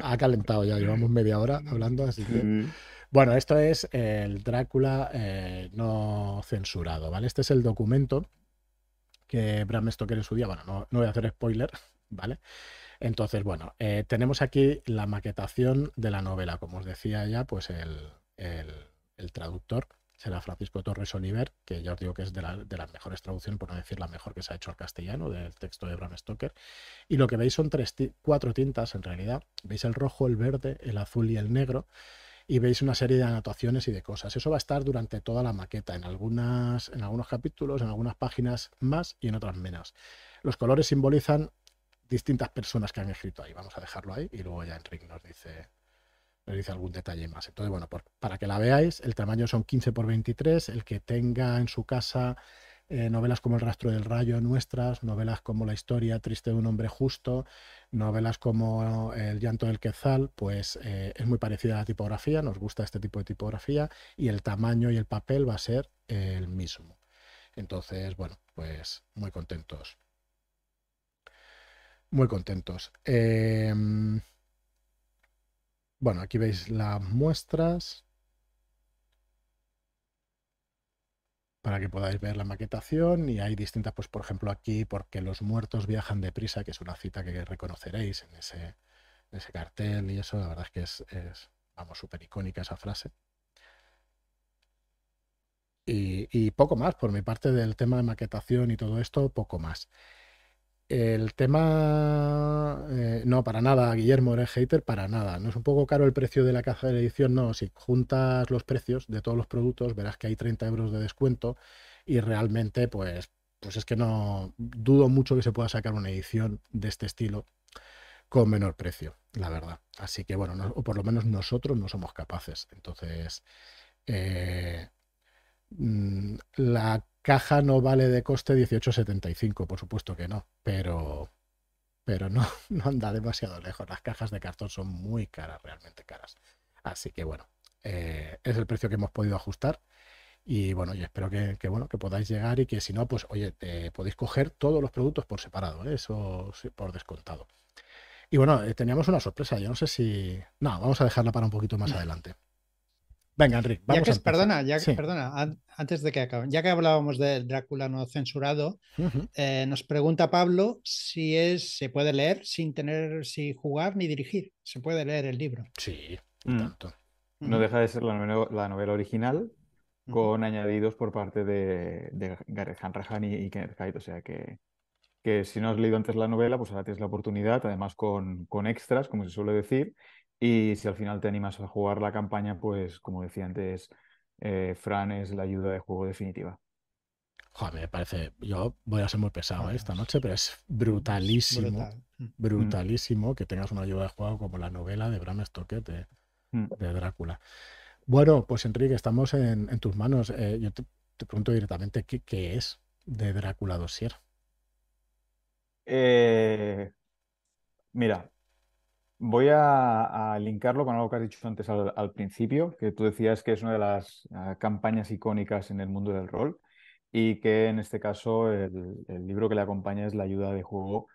Ha calentado ya, llevamos media hora hablando, así que. Bueno, esto es el Drácula eh, no censurado, ¿vale? Este es el documento que Bram Stoker en su día, bueno, no, voy a hacer spoiler, *laughs* ¿vale? Entonces, bueno, eh, tenemos aquí la maquetación de la novela, como os decía ya, pues el, traductor será Francisco Torres Oliver, que ya os digo que es de, las mejores traducciones, por no decir la mejor que se ha hecho al castellano del texto de Bram Stoker. Y lo que veis son tres, cuatro tintas en realidad. Veis el rojo, el verde, el azul y el negro y veis una serie de anotaciones y de cosas. Eso va a estar durante toda la maqueta, en, algunas, en algunos capítulos, en algunas páginas más y en otras menos. Los colores simbolizan distintas personas que han escrito ahí. Vamos a dejarlo ahí y luego ya Enrique nos dice, nos dice algún detalle más. Entonces, bueno, para que la veáis, el tamaño son 15 por 23. El que tenga en su casa eh, novelas como El rastro del rayo nuestras, novelas como La historia triste de un hombre justo, novelas como El llanto del quetzal, pues eh, es muy parecida a la tipografía, nos gusta este tipo de tipografía y el tamaño y el papel va a ser el mismo. Entonces, bueno, pues muy contentos. Muy contentos. Em, bueno, aquí veis las muestras. Para que podáis ver la maquetación y hay distintas, pues por ejemplo aquí, porque los muertos viajan deprisa, que es una cita que reconoceréis en ese, cartel y eso, la verdad es que es, es vamos, súper icónica esa frase. Y, poco más, por mi parte del tema de maquetación y todo esto, poco más. El tema, eh, no, para nada, Guillermo, eres hater, para nada. No es un poco caro el precio de la caja de edición, no. Si juntas los precios de todos los productos, verás que hay 30 euros de descuento y realmente, pues, pues es que no dudo mucho que se pueda sacar una edición de este estilo con menor precio, la verdad. Así que bueno, o por lo menos nosotros no somos capaces. Entonces, eh, mm, la Caja no vale de coste 18,75, por supuesto que no, pero, pero no, *laughs* no anda demasiado lejos. Las cajas de cartón son muy caras, realmente caras. Así que bueno, eh, es el precio que hemos podido ajustar. Y bueno, y espero que, bueno, que podáis llegar y que si no, pues oye, podéis coger todos los productos por separado, ¿eh? eso por descontado. Y bueno, eh, teníamos una sorpresa, yo no sé si... No, vamos a dejarla para un poquito más adelante. Venga, Enrique, vamos ya que, Perdona, ya perdona, antes de que acaben, ya que hablábamos del Drácula no censurado, eh, nos pregunta Pablo si es, se puede leer sin tener, sin jugar ni dirigir. Se puede leer el libro. Sí, mm. tanto. No deja de ser la novela, original con añadidos por parte de, de Gareth Hanrahan y, y Kenneth Hyde. O sea que, que si no has leído antes la novela, pues ahora tienes la oportunidad, además con, con extras, como se suele decir, y si al final te animas a jugar la campaña, pues como decía antes, eh, Fran es la ayuda de juego definitiva. Joder, me parece, yo voy a ser muy pesado ¿eh? esta noche, pero es brutalísimo, mm. brutalísimo que tengas una ayuda de juego como la novela de Bram Stoker de, mm. Drácula. Bueno, pues Enrique, estamos en, tus manos. Eh, yo te, pregunto directamente, ¿qué, ¿qué, es de Drácula Dossier? mira, Voy a, linkarlo con algo que has dicho antes al, principio, que tú decías que es una de las ah, campañas icónicas en el mundo del rol y que en este caso el, libro que le acompaña es la ayuda de juego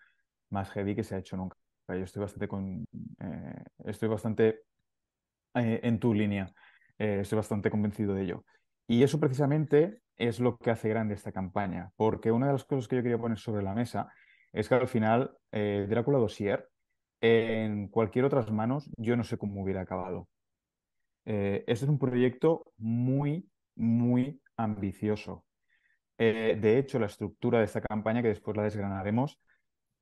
más heavy que se ha hecho nunca. Yo estoy bastante, con, eh, estoy bastante eh, en tu línea, eh, estoy bastante convencido de ello. Y eso precisamente es lo que hace grande esta campaña, porque una de las cosas que yo quería poner sobre la mesa es que al final Drácula Dossier en cualquier otras manos, yo no sé cómo hubiera acabado. Este es un proyecto muy, muy ambicioso. Eh, de hecho, la estructura de esta campaña, que después la desgranaremos,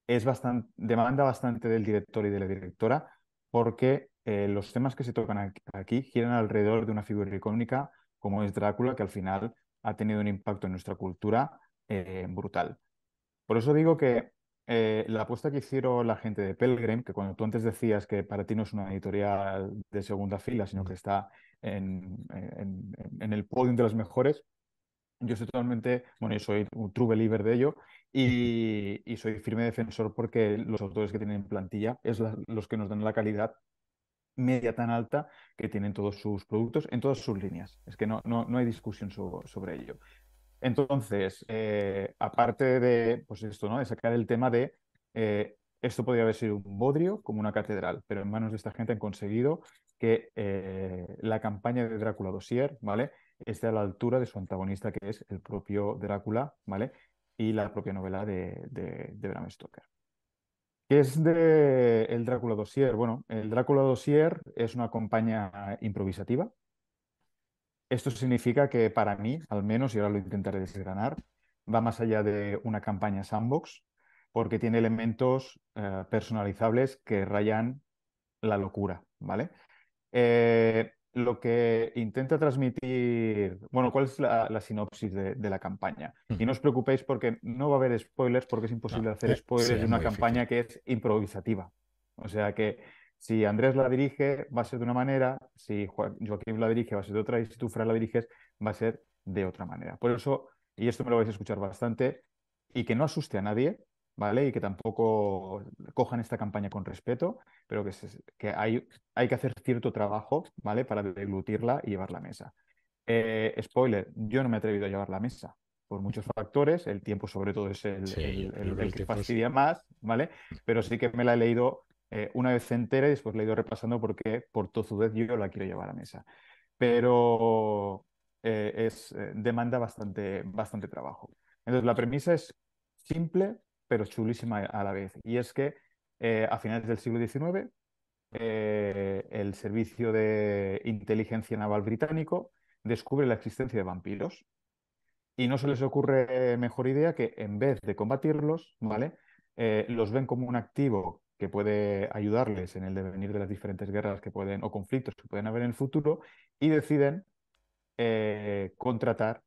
es bastante, demanda bastante del director y de la directora, porque eh, los temas que se tocan aquí, giran alrededor de una figura icónica como es Drácula, que al final ha tenido un impacto en nuestra cultura brutal. Por eso digo que eh, la apuesta que hicieron la gente de Pelgrim, que cuando tú antes decías que para ti no es una editorial de segunda fila, sino que está en, el podium de las mejores, yo estoy totalmente, bueno, yo soy un true believer de ello y, soy firme defensor porque los autores que tienen plantilla es los que nos dan la calidad media tan alta que tienen todos sus productos en todas sus líneas. Es que no, no, hay discusión sobre ello. Entonces, eh, aparte de, pues esto, ¿no? de sacar el tema de eh, esto podría haber sido un bodrio como una catedral, pero en manos de esta gente han conseguido que eh, la campaña de Drácula Dossier, ¿vale? esté a la altura de su antagonista, que es el propio Drácula, ¿vale? Y la propia novela de, de, Bram Stoker. ¿Qué es de el Drácula Dossier? Bueno, el Drácula Dossier es una campaña improvisativa, esto significa que para mí, al menos, y ahora lo intentaré desgranar, va más allá de una campaña sandbox, porque tiene elementos eh, personalizables que rayan la locura, ¿vale? Eh, lo que intenta transmitir, bueno, ¿cuál es la, sinopsis de, la campaña? Y no os preocupéis porque no va a haber spoilers porque es imposible hacer eh, spoilers de una campaña que es improvisativa. O sea que si Andrés la dirige, va a ser de una manera, si Joaquín la dirige, va a ser de otra, y si tú, Fran, la diriges, va a ser de otra manera. Por eso, y esto me lo vais a escuchar bastante, y que no asuste a nadie, ¿vale? Y que tampoco cojan esta campaña con respeto, pero que, que hay, hay, que hacer cierto trabajo, ¿vale? Para deglutirla y llevar la mesa. Eh, spoiler, yo no me he atrevido a llevar la mesa por muchos factores, el tiempo sobre todo es el, el que fastidia más, ¿vale? Pero sí que me la he leído eh, una vez entera y después la he ido repasando porque por tozudez yo la quiero llevar a mesa. Pero eh, es, eh, demanda bastante, bastante trabajo. Entonces, la premisa es simple, pero chulísima a la vez. Y es que a finales del siglo XIX, el Servicio de Inteligencia Naval Británico descubre la existencia de vampiros. Y no se les ocurre mejor idea que en vez de combatirlos, ¿vale? los ven como un activo que puede ayudarles en el devenir de las diferentes guerras que pueden o conflictos que pueden haber en el futuro y deciden eh, contratar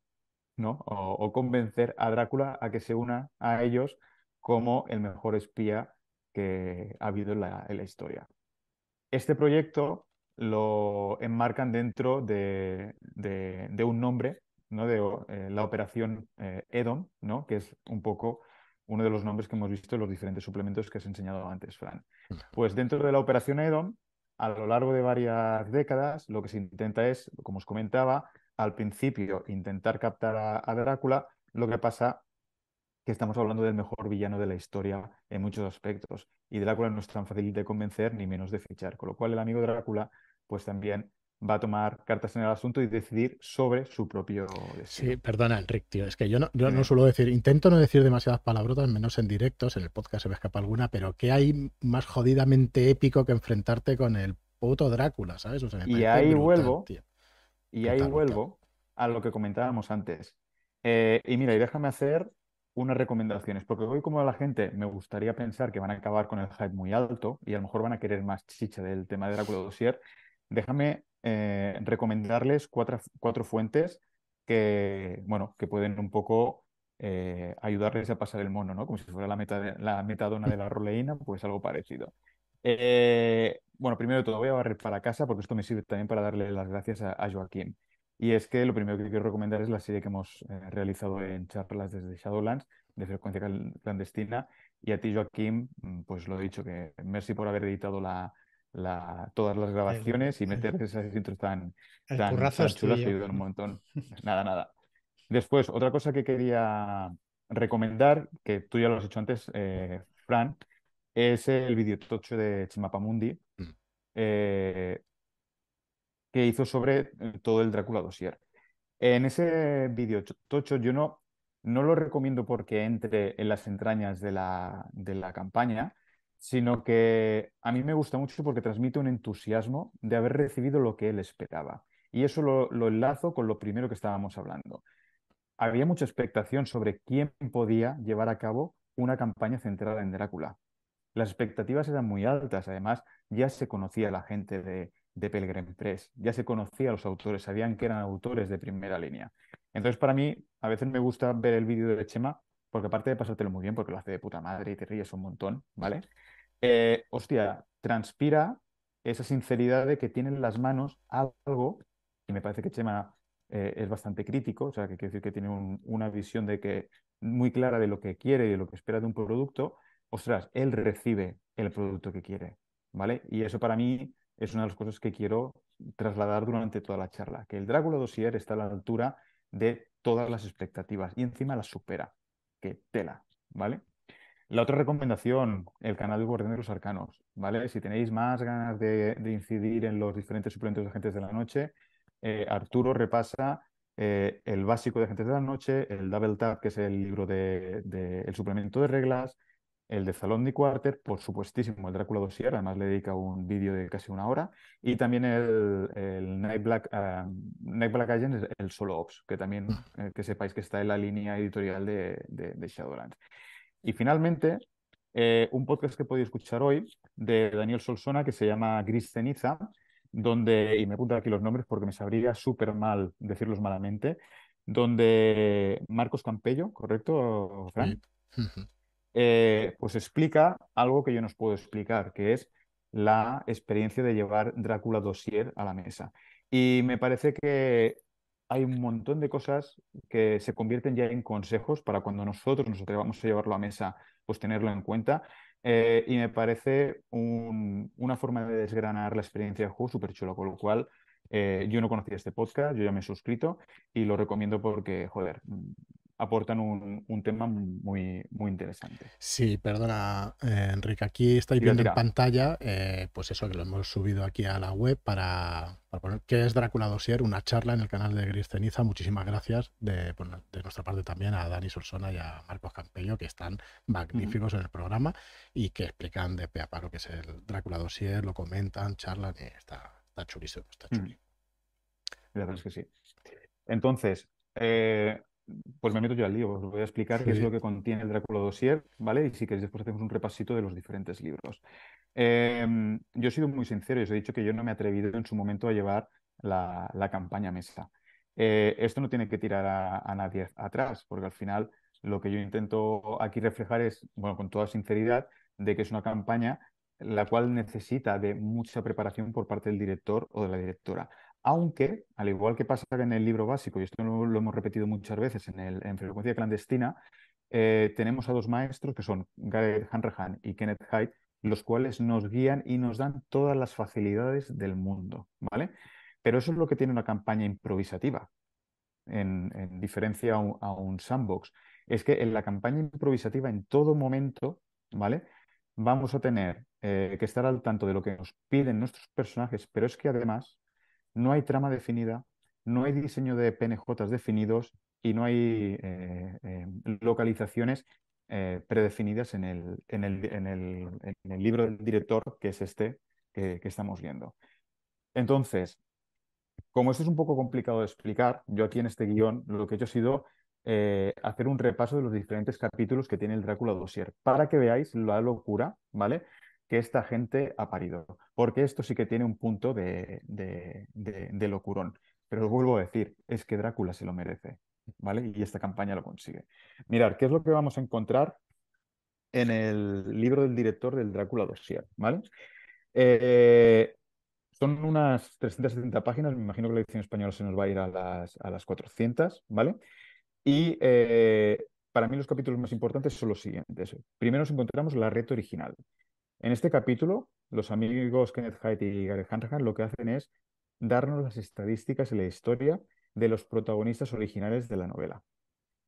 ¿no? O, convencer a Drácula a que se una a ellos como el mejor espía que ha habido en la, historia. Este proyecto lo enmarcan dentro de, un nombre, ¿no? de eh, la operación eh, Edom, ¿no? que es un poco uno de los nombres que hemos visto en los diferentes suplementos que has enseñado antes, Fran. Pues dentro de la operación EDOM, a lo largo de varias décadas, lo que se intenta es, como os comentaba, al principio intentar captar a, Drácula, lo que pasa que estamos hablando del mejor villano de la historia en muchos aspectos. Y Drácula no es tan fácil de convencer ni menos de fichar. Con lo cual el amigo Drácula, pues también va a tomar cartas en el asunto y decidir sobre su propio destino. Sí, perdona, Enric, tío, es que yo no, yo no suelo decir, intento no decir demasiadas palabrotas, menos en directos, en el podcast se me escapa alguna, pero ¿qué hay más jodidamente épico que enfrentarte con el puto Drácula, ¿sabes? y ahí vuelvo, y ahí vuelvo a lo que comentábamos antes. Eh, y mira, y déjame hacer unas recomendaciones, porque hoy como la gente me gustaría pensar que van a acabar con el hype muy alto y a lo mejor van a querer más chicha del tema de Drácula Dossier, déjame eh, recomendarles cuatro, cuatro, fuentes que, bueno, que pueden un poco eh, ayudarles a pasar el mono, ¿no? Como si fuera la, meta la metadona de la roleína, pues algo parecido. Eh, bueno, primero de todo voy a barrer para casa porque esto me sirve también para darle las gracias a, Joaquín. Y es que lo primero que quiero recomendar es la serie que hemos realizado en charlas desde Shadowlands, de frecuencia clandestina. Y a ti, Joaquín, mm, pues lo he dicho, que merci por haber editado la, todas las grabaciones y meter esas intros tan, tan, chulas que ayudan un montón. *laughs* nada, nada. Después, otra cosa que quería recomendar, que tú ya lo has hecho antes, eh, Fran, es el vídeo tocho de Chimapamundi, mm. eh, que hizo sobre eh, todo el Drácula Dossier. En ese vídeo tocho yo no, no lo recomiendo porque entre en las entrañas de la, de la campaña, sino que a mí me gusta mucho porque transmite un entusiasmo de haber recibido lo que él esperaba. Y eso lo, enlazo con lo primero que estábamos hablando. Había mucha expectación sobre quién podía llevar a cabo una campaña centrada en Drácula. Las expectativas eran muy altas, además ya se conocía la gente de, de Pelgrim Press, ya se conocía a los autores, sabían que eran autores de primera línea. Entonces, para mí, a veces me gusta ver el vídeo de Chema, porque aparte de pasártelo muy bien, porque lo hace de puta madre y te ríes un montón, ¿vale? *laughs* Eh, hostia, transpira esa sinceridad de que tiene en las manos algo, y me parece que Chema eh, es bastante crítico, o sea, que quiere decir que tiene una visión de que muy clara de lo que quiere y de lo que espera de un producto, ostras, él recibe el producto que quiere, ¿vale? Y eso para mí es una de las cosas que quiero trasladar durante toda la charla, que el Drácula Dossier está a la altura de todas las expectativas y encima las supera, que tela, ¿vale? La otra recomendación, el canal de Guardián de los Arcanos, ¿vale? Si tenéis más ganas de, incidir en los diferentes suplementos de Agentes de la Noche, eh, Arturo repasa eh, el básico de Agentes de la Noche, el Double Tap, que es el libro del de, el suplemento de reglas, el de Salón de Quarter, por supuestísimo, el Drácula Dossier, además le dedica un vídeo de casi una hora, y también el, el Night, Black, uh, Night Black el Solo Ops, que también eh, que sepáis que está en la línea editorial de, Shadowlands. Y finalmente, eh, un podcast que podéis escuchar hoy de Daniel Solsona que se llama Gris Ceniza, donde, y me apunto aquí los nombres porque me sabría súper mal decirlos malamente, donde Marcos Campello, ¿correcto, Fran? *laughs* Eh, pues explica algo que yo no os puedo explicar, que es la experiencia de llevar Drácula Dossier a la mesa. Y me parece que hay un montón de cosas que se convierten ya en consejos para cuando nosotros nos atrevamos a llevarlo a mesa, pues tenerlo en cuenta. Eh, y me parece una forma de desgranar la experiencia de juego súper chula, con lo cual eh, yo no conocía este podcast, yo ya me he suscrito y lo recomiendo porque, joder, aportan un, tema muy, muy interesante. Sí, perdona, eh, Enrique, aquí estáis viendo en pantalla, eh, pues eso que lo hemos subido aquí a la web para, poner qué es Drácula Dossier, una charla en el canal de Gris Ceniza. Muchísimas gracias de, de nuestra parte también a Dani Solsona y a Marcos Campello, que están magníficos en el programa y que explican de pe a paro qué es el Drácula Dossier, lo comentan, charlan y está, está chulísimo, está chuli. La verdad es que sí. Entonces, eh, pues me meto yo al lío, os voy a explicar qué es lo que contiene el Drácula Dossier, ¿vale? Y si queréis después hacemos un repasito de los diferentes libros. Em, yo he sido muy sincero y os he dicho que yo no me he atrevido en su momento a llevar la, campaña mesa. Eh, esto no tiene que tirar a, nadie atrás, porque al final lo que yo intento aquí reflejar es, bueno, con toda sinceridad, de que es una campaña la cual necesita de mucha preparación por parte del director o de la directora. Aunque, al igual que pasa en el libro básico, y esto lo, hemos repetido muchas veces en, el, en Frecuencia Clandestina, eh, tenemos a dos maestros que son Gareth Hanrahan y Kenneth Hyde, los cuales nos guían y nos dan todas las facilidades del mundo, ¿vale? Pero eso es lo que tiene una campaña improvisativa, en, diferencia a un, sandbox. Es que en la campaña improvisativa, en todo momento, ¿vale? Vamos a tener eh, que estar al tanto de lo que nos piden nuestros personajes, pero es que además no hay trama definida, no hay diseño de PNJs definidos y no hay eh, eh, localizaciones eh, predefinidas en el, en, el, en, el, libro del director, que es este que, estamos viendo. Entonces, como esto es un poco complicado de explicar, yo aquí en este guion lo que he hecho ha sido hacer un repaso de los diferentes capítulos que tiene el Drácula Dossier, para que veáis la locura, ¿vale? Que esta gente ha parido, porque esto sí que tiene un punto de, de, locurón. Pero os vuelvo a decir, es que Drácula se lo merece. ¿vale? Y esta campaña lo consigue. Mirar, ¿qué es lo que vamos a encontrar en el libro del director del Drácula Dossier, ¿vale? Eh, son unas 370 páginas, me imagino que la edición española se nos va a ir a las, a las 400, ¿vale? Y eh, para mí los capítulos más importantes son los siguientes. Primero nos encontramos la red original. En este capítulo, los amigos Kenneth Haidt y Gary Hanrahan lo que hacen es darnos las estadísticas y la historia de los protagonistas originales de la novela.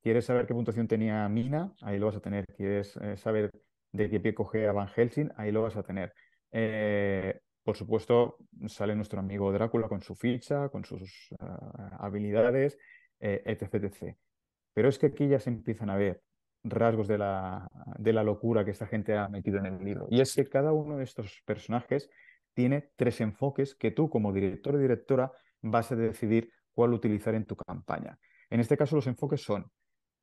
¿Quieres saber qué puntuación tenía Mina? Ahí lo vas a tener. ¿Quieres eh, saber de qué pie coge a Van Helsing? Ahí lo vas a tener. Eh, por supuesto, sale nuestro amigo Drácula con su ficha, con sus ah, habilidades, eh, etc. Pero es que aquí ya se empiezan a ver rasgos de la, de la locura que esta gente ha metido en el libro. Y es que cada uno de estos personajes tiene tres enfoques que tú, como director o directora, vas a decidir cuál utilizar en tu campaña. En este caso los enfoques son,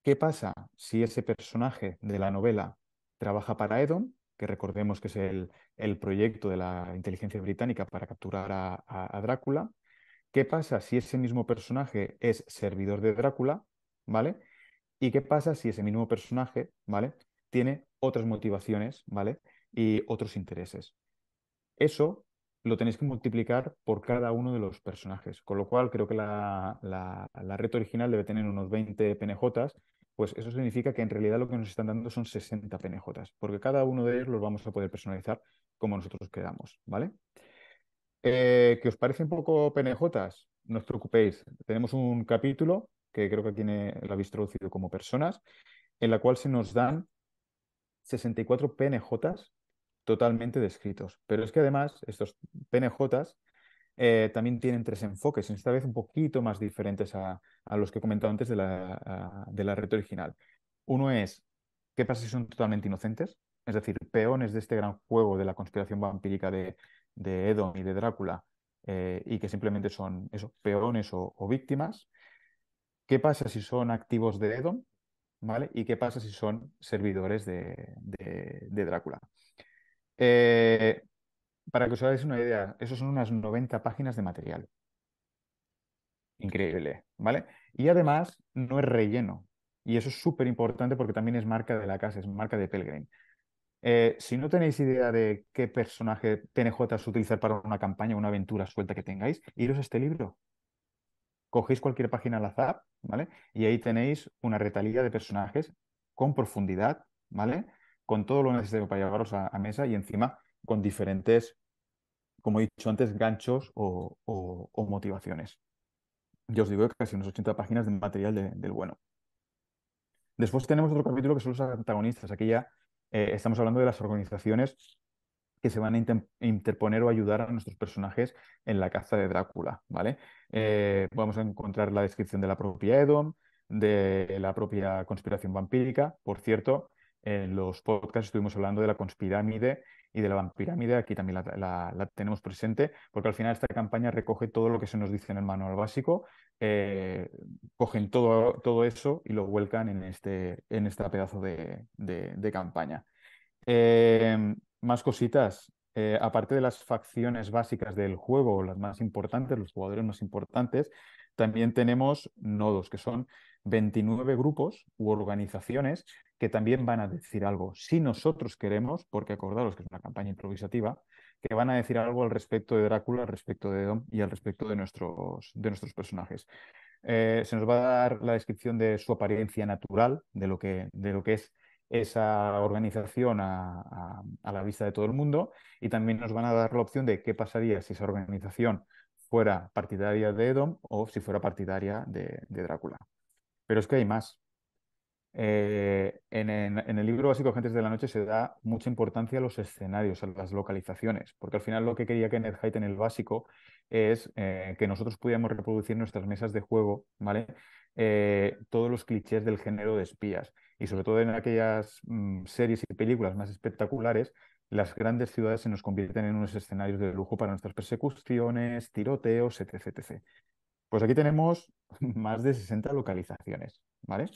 ¿qué pasa si ese personaje de la novela trabaja para Edom, que recordemos que es el, el proyecto de la inteligencia británica para capturar a, Drácula? ¿Qué pasa si ese mismo personaje es servidor de Drácula? ¿Vale? ¿Y qué pasa si ese mismo personaje, ¿vale? Tiene otras motivaciones, ¿vale? Y otros intereses. Eso lo tenéis que multiplicar por cada uno de los personajes. Con lo cual, creo que la, la, red original debe tener unos 20 PNJs, pues eso significa que en realidad lo que nos están dando son 60 PNJs, porque cada uno de ellos los vamos a poder personalizar como nosotros queramos, ¿vale? Eh, ¿Que os parece un poco PNJs? No os preocupéis. Tenemos un capítulo, que creo que tiene, lo habéis traducido como personas, en la cual se nos dan 64 PNJs totalmente descritos. Pero es que además estos PNJs eh, también tienen tres enfoques, esta vez un poquito más diferentes a, los que he comentado antes de la, de la red original. Uno es, ¿qué pasa si son totalmente inocentes? Es decir, peones de este gran juego de la conspiración vampírica de, Edom y de Drácula, eh, y que simplemente son peones o, víctimas. ¿Qué pasa si son activos de Edom? ¿Vale? ¿Y qué pasa si son servidores de, Drácula? Eh, para que os hagáis una idea, eso son unas 90 páginas de material. Increíble, ¿vale? Y además no es relleno. Y eso es súper importante porque también es marca de la casa, es marca de Pelgrim. Eh, si no tenéis idea de qué personaje PNJ utilizar para una campaña, una aventura suelta que tengáis, iros a este libro. Cogéis cualquier página al azar, ¿vale? Y ahí tenéis una retalía de personajes con profundidad, ¿vale? con todo lo necesario para llevaros a, mesa y encima con diferentes, como he dicho antes, ganchos o, motivaciones. Yo os digo que casi unas 80 páginas de material del bueno. Después tenemos otro capítulo que son los antagonistas. Aquí ya eh, estamos hablando de las organizaciones que se van a interponer o ayudar a nuestros personajes en la caza de Drácula, ¿vale? Eh, vamos a encontrar la descripción de la propia Edom, de la propia conspiración vampírica. Por cierto, en los podcasts estuvimos hablando de la conspirámide y de la vampirámide, aquí también la, tenemos presente, porque al final esta campaña recoge todo lo que se nos dice en el manual básico, eh, cogen todo, todo eso y lo vuelcan en este en esta pedazo de, campaña. Em, más cositas. Eh, aparte de las facciones básicas del juego, las más importantes, los jugadores más importantes, también tenemos nodos, que son 29 grupos u organizaciones que también van a decir algo. Si nosotros queremos, porque acordaros que es una campaña improvisativa, que van a decir algo al respecto de Drácula, al respecto de Dom y al respecto de nuestros, de nuestros personajes. Eh, se nos va a dar la descripción de su apariencia natural, de lo que, de lo que es esa organización a, la vista de todo el mundo y también nos van a dar la opción de qué pasaría si esa organización fuera partidaria de Edom o si fuera partidaria de Drácula. Pero es que hay más. Eh, en, el libro básico Agentes de la Noche se da mucha importancia a los escenarios, a las localizaciones, porque al final lo que quería Kenneth Haidt en el básico es eh, que nosotros pudiéramos reproducir nuestras mesas de juego, ¿vale? Eh, todos los clichés del género de espías. Y sobre todo en aquellas mm, series y películas más espectaculares, las grandes ciudades se nos convierten en unos escenarios de lujo para nuestras persecuciones, tiroteos, etc. Pues aquí tenemos *laughs* más de 60 localizaciones, ¿vale?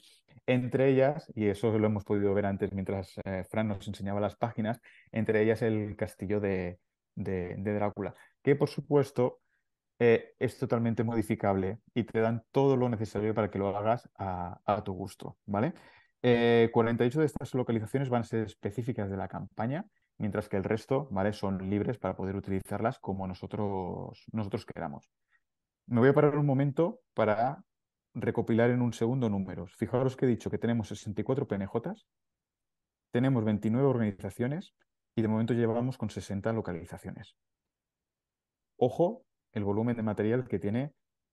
Entre ellas, y eso lo hemos podido ver antes mientras eh, Fran nos enseñaba las páginas, entre ellas el castillo de, Drácula, que por supuesto eh, es totalmente modificable y te dan todo lo necesario para que lo hagas a, tu gusto, ¿vale? 48 eh, de estas localizaciones van a ser específicas de la campaña, mientras que el resto, ¿vale? Son libres para poder utilizarlas como nosotros, nosotros queramos. Me voy a parar un momento para recopilar en un segundo números. Fijaros que he dicho que tenemos 64 PNJs, tenemos 29 organizaciones y de momento llevamos con 60 localizaciones. Ojo el volumen de material que tiene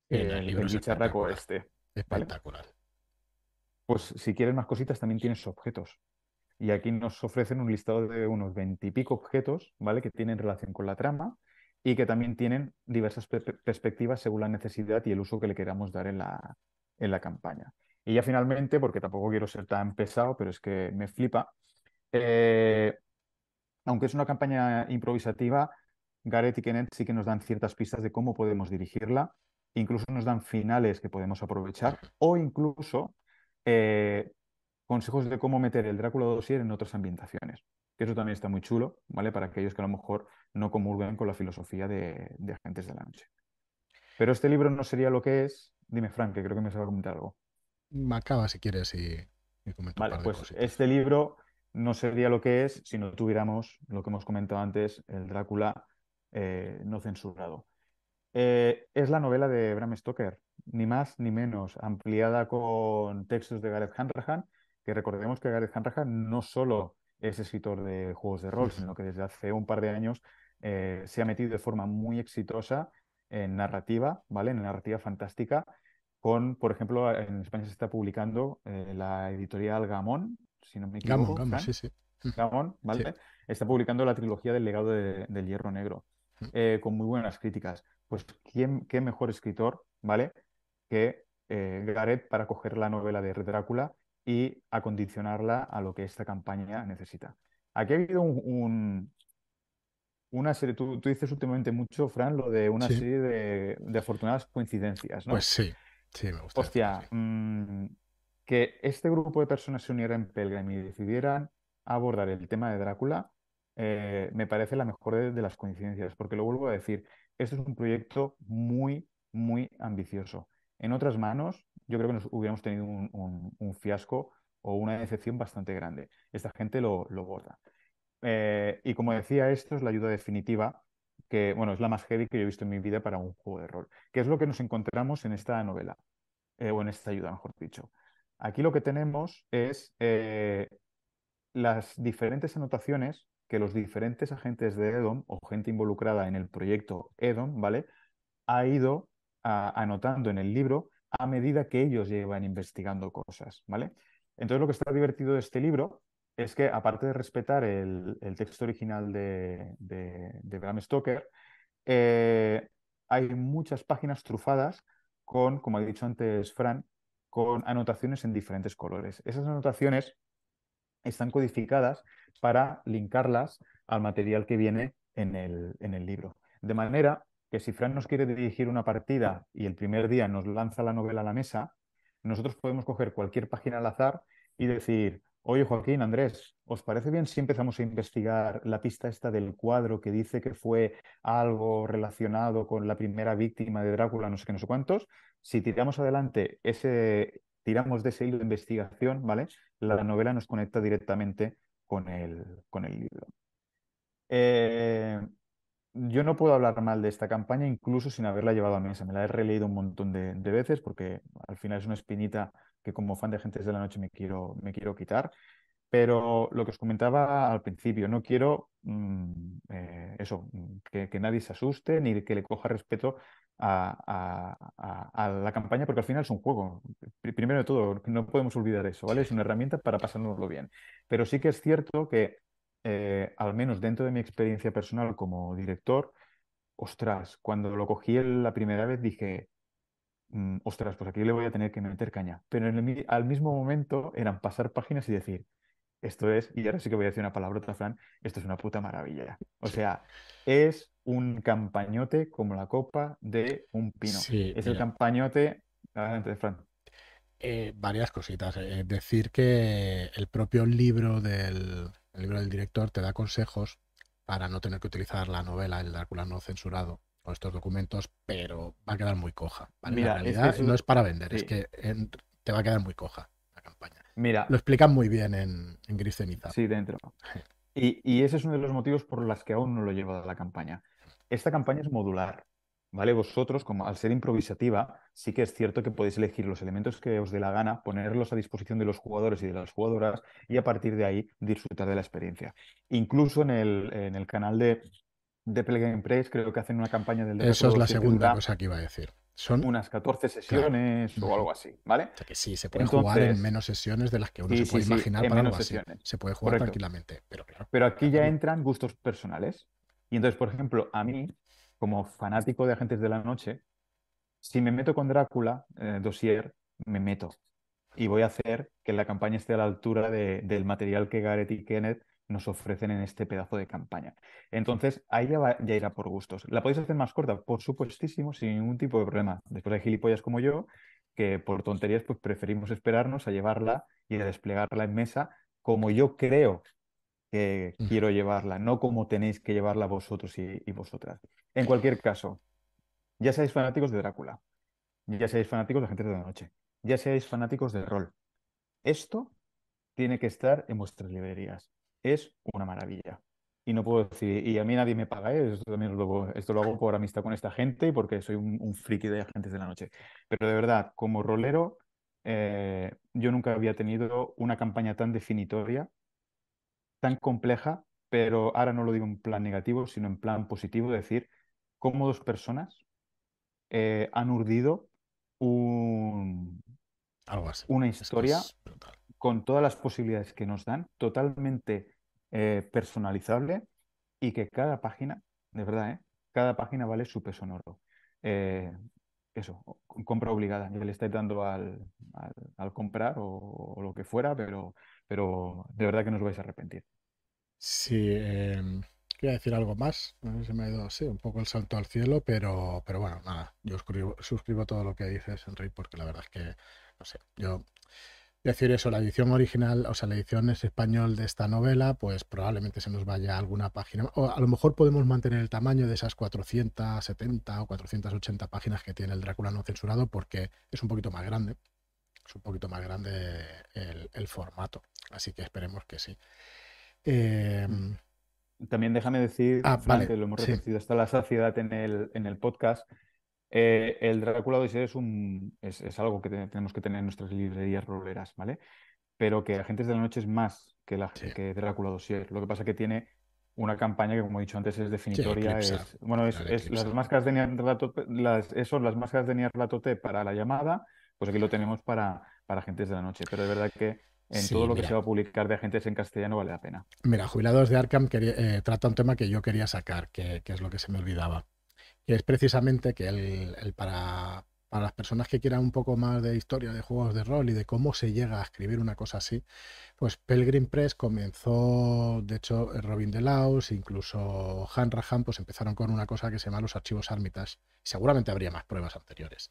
el, el bicharraco este. Espectacular. Pues si quieres más cositas, también tienes objetos. Y aquí nos ofrecen un listado de unos 20 y pico objetos, ¿vale? Que tienen relación con la trama y que también tienen diversas perspectivas según la necesidad y el uso que le queramos dar en la, en la campaña. Y ya finalmente, porque tampoco quiero ser tan pesado, pero es que me flipa, eh, aunque es una campaña improvisativa, Gareth y Kenneth sí que nos dan ciertas pistas de cómo podemos dirigirla, incluso nos dan finales que podemos aprovechar o incluso eh, consejos de cómo meter el Drácula Dossier en otras ambientaciones que eso también está muy chulo, ¿vale? Para aquellos que a lo mejor no comulgan con la filosofía de, Agentes de la Noche. Pero este libro no sería lo que es. Dime, Frank, que creo que me se va a comentar algo. Acaba si quieres y, y Vale, pues este libro no sería lo que es si no tuviéramos lo que hemos comentado antes, el Drácula eh, no censurado. Eh, es la novela de Bram Stoker, ni más ni menos, ampliada con textos de Gareth Hanrahan, que recordemos que Gareth Hanrahan no solo es escritor de juegos de rol, sino que desde hace un par de años eh, se ha metido de forma muy exitosa en narrativa, ¿vale? En narrativa fantástica, con, por ejemplo, en España se está publicando eh, la editorial Gamón, si no me equivoco. Gamón, Gamón, sí, sí. Gamón, ¿vale? Está publicando la trilogía del legado del Hierro Negro, eh, con muy buenas críticas. Pues, ¿quién, qué mejor escritor, ¿vale? Que Gareth para coger la novela de Drácula y acondicionarla a lo que esta campaña necesita. Aquí ha habido un, una serie, tú, dices últimamente mucho, Fran, lo de una serie de, afortunadas coincidencias, ¿no? Pues sí, sí, me gusta. Hostia, mm, que este grupo de personas se uniera en Pelgrim y decidieran abordar el tema de Drácula, eh, me parece la mejor de, las coincidencias, porque lo vuelvo a decir, esto es un proyecto muy, muy ambicioso. En otras manos, yo creo que nos hubiéramos tenido un, fiasco o una decepción bastante grande. Esta gente lo, lo borda. Eh, y como decía, esto es la ayuda definitiva, que bueno, es la más heavy que yo he visto en mi vida para un juego de rol. ¿Qué es lo que nos encontramos en esta novela? Eh, o en esta ayuda, mejor dicho. Aquí lo que tenemos es eh, las diferentes anotaciones que los diferentes agentes de EDOM o gente involucrada en el proyecto EDOM, ¿vale? Ha ido anotando en el libro a medida que ellos llevan investigando cosas, ¿vale? Entonces lo que está divertido de este libro es que aparte de respetar el, texto original de, Bram Stoker, eh, hay muchas páginas trufadas con, como ha dicho antes Fran, con anotaciones en diferentes colores. Esas anotaciones están codificadas para linkarlas al material que viene en el, en el libro. De manera que si Fran nos quiere dirigir una partida y el primer día nos lanza la novela a la mesa, nosotros podemos coger cualquier página al azar y decir, oye Joaquín, Andrés, ¿os parece bien si empezamos a investigar la pista esta del cuadro que dice que fue algo relacionado con la primera víctima de Drácula, no sé qué, no sé cuántos? Si tiramos adelante ese, tiramos de ese hilo de investigación, ¿vale? La novela nos conecta directamente con el, con el libro. Eh, yo no puedo hablar mal de esta campaña, incluso sin haberla llevado a mesa. Me la he releído un montón de, veces porque al final es una espinita que como fan de Agentes de la Noche me quiero, me quiero quitar. Pero lo que os comentaba al principio, no quiero mm, eh, eso, que, nadie se asuste ni que le coja respeto a, la campaña, porque al final es un juego. Primero de todo, no podemos olvidar eso, ¿vale? Es una herramienta para pasárnoslo bien. Pero sí que es cierto que eh, al menos dentro de mi experiencia personal como director, ostras, cuando lo cogí la primera vez dije, mm, ostras, pues aquí le voy a tener que meter caña. Pero al mismo momento eran pasar páginas y decir, esto es, y ahora sí que voy a decir una palabrota, Fran, esto es una puta maravilla. O sea, es un campañote como la copa de un pino. es el campañote. Adelante, Fran. Eh, varias cositas. Eh, decir que el propio libro del, libro del director te da consejos para no tener que utilizar la novela, el Drácula no censurado, o estos documentos, pero va a quedar muy coja. Mira, en realidad no es para vender, es que te va a quedar muy coja la campaña. Mira, lo explican muy bien en, en Gris Ceniza. Sí, dentro. *laughs* Y, y, ese es uno de los motivos por los que aún no lo llevo a la campaña. Esta campaña es modular. ¿Vale? Vosotros, como al ser improvisativa, sí que es cierto que podéis elegir los elementos que os dé la gana, ponerlos a disposición de los jugadores y de las jugadoras y a partir de ahí disfrutar de la experiencia. Incluso en el, en el canal de, de Play Game Press creo que hacen una campaña del Eso es la segunda cosa que iba a decir. Son unas 14 sesiones o algo así, ¿vale? O sea que sí, se puede jugar en menos sesiones de las que uno se puede imaginar para algo así. Se puede jugar tranquilamente, pero claro. Pero aquí ya entran gustos personales. Y entonces, por ejemplo, a mí como fanático de Agentes de la Noche, si me meto con Drácula, eh, dossier, me meto. Y voy a hacer que la campaña esté a la altura del material que Gareth y Kenneth nos ofrecen en este pedazo de campaña. Entonces, ahí ya, ya, irá por gustos. ¿La podéis hacer más corta? Por supuestísimo, sin ningún tipo de problema. Después hay gilipollas como yo, que por tonterías pues preferimos esperarnos a llevarla y a desplegarla en mesa como yo creo que quiero llevarla, no como tenéis que llevarla vosotros y, vosotras. En cualquier caso, ya seáis fanáticos de Drácula, ya seáis fanáticos de Agentes de la Noche, ya seáis fanáticos de rol. Esto tiene que estar en vuestras librerías. Es una maravilla. Y no puedo decir, y a mí nadie me paga, ¿eh? esto también lo, esto lo hago por amistad con esta gente y porque soy un, friki de Agentes de la Noche. Pero de verdad, como rolero, eh, yo nunca había tenido una campaña tan definitoria tan compleja, pero ahora no lo digo en plan negativo, sino en plan positivo, decir cómo dos personas eh, han urdido un, una historia con todas las posibilidades que nos dan, totalmente eh, personalizable y que cada página, de verdad, ¿eh? cada página vale su peso en oro. eso, compra obligada, ya le estáis dando al, al, comprar o, o, lo que fuera, pero pero de verdad que no os vais a arrepentir. Sí, eh, quería decir algo más. se me ha ido así un poco el salto al cielo, pero, pero bueno, nada, yo suscribo, todo lo que dices, Enrique, porque la verdad es que, no sé, yo decir eso, la edición original, o sea, la edición es español de esta novela, pues probablemente se nos vaya alguna página, o a lo mejor podemos mantener el tamaño de esas 470 o 480 páginas que tiene el Drácula no censurado, porque es un poquito más grande es un poquito más grande el, formato. Así que esperemos que sí. Em, También déjame decir, ah, que lo hemos repetido hasta la saciedad en el, en el podcast. Eh, el Drácula Odyssey es, un, es, algo que tenemos que tener en nuestras librerías roleras, ¿vale? Pero que Agentes de la Noche es más que, la, que Drácula Dossier. Lo que pasa es que tiene una campaña que, como he dicho antes, es definitoria. es, bueno, es, las máscaras de las, eso, las máscaras de para la llamada pues aquí lo tenemos para, para Agentes de la Noche. Pero de verdad que en todo lo que se va a publicar de agentes en castellano vale la pena. Mira, Jubilados de Arkham eh, trata un tema que yo quería sacar, que, es lo que se me olvidaba. Que es precisamente que el, para, para, las personas que quieran un poco más de historia de juegos de rol y de cómo se llega a escribir una cosa así, pues Pelgrim Press comenzó, de hecho, Robin de Laus, incluso Han Raham, pues empezaron con una cosa que se llama los archivos Armitage. Seguramente habría más pruebas anteriores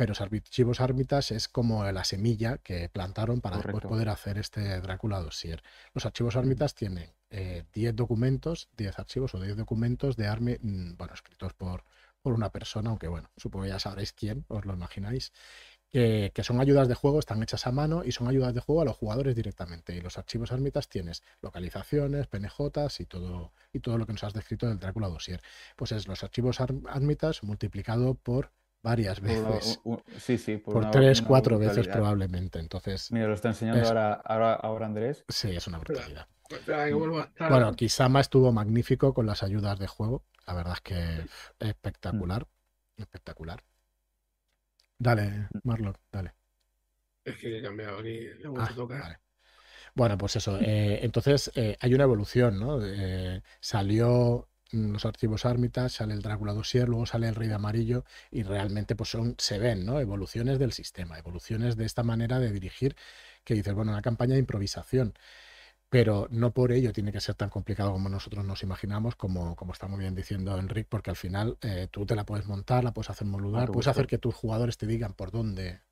pero los archivos ármitas es como la semilla que plantaron para después poder hacer este Drácula dossier. Los archivos ármitas tienen 10 eh, documentos, 10 archivos o 10 documentos de arme, mm, bueno, escritos por, por una persona, aunque bueno, supongo que ya sabréis quién, os lo imagináis, que, son ayudas de juego, están hechas a mano y son ayudas de juego a los jugadores directamente. Y los archivos ármitas tienes localizaciones, PNJs y todo, y todo lo que nos has descrito del Drácula dossier. Pues es los archivos ármitas multiplicado por varias veces. sí, sí. Por, tres, cuatro veces probablemente. Entonces. Mira, lo está enseñando ahora, ahora, ahora, Andrés. Sí, es una brutalidad. Bueno, Kisama estuvo magnífico con las ayudas de juego. La verdad es que espectacular. Espectacular. Dale, mm. Marlon, dale. Es que he cambiado aquí. Ah, bueno, pues eso. Eh, entonces eh, hay una evolución, ¿no? Eh, salió los archivos Armitage, sale el Drácula Dossier, luego sale el Rey de Amarillo y realmente pues son, se ven, ¿no? Evoluciones del sistema, evoluciones de esta manera de dirigir que dices, bueno, una campaña de improvisación pero no por ello tiene que ser tan complicado como nosotros nos imaginamos, como, como está muy bien diciendo Enric, porque al final eh, tú te la puedes montar, la puedes hacer modular, puedes hacer que tus jugadores te digan por dónde,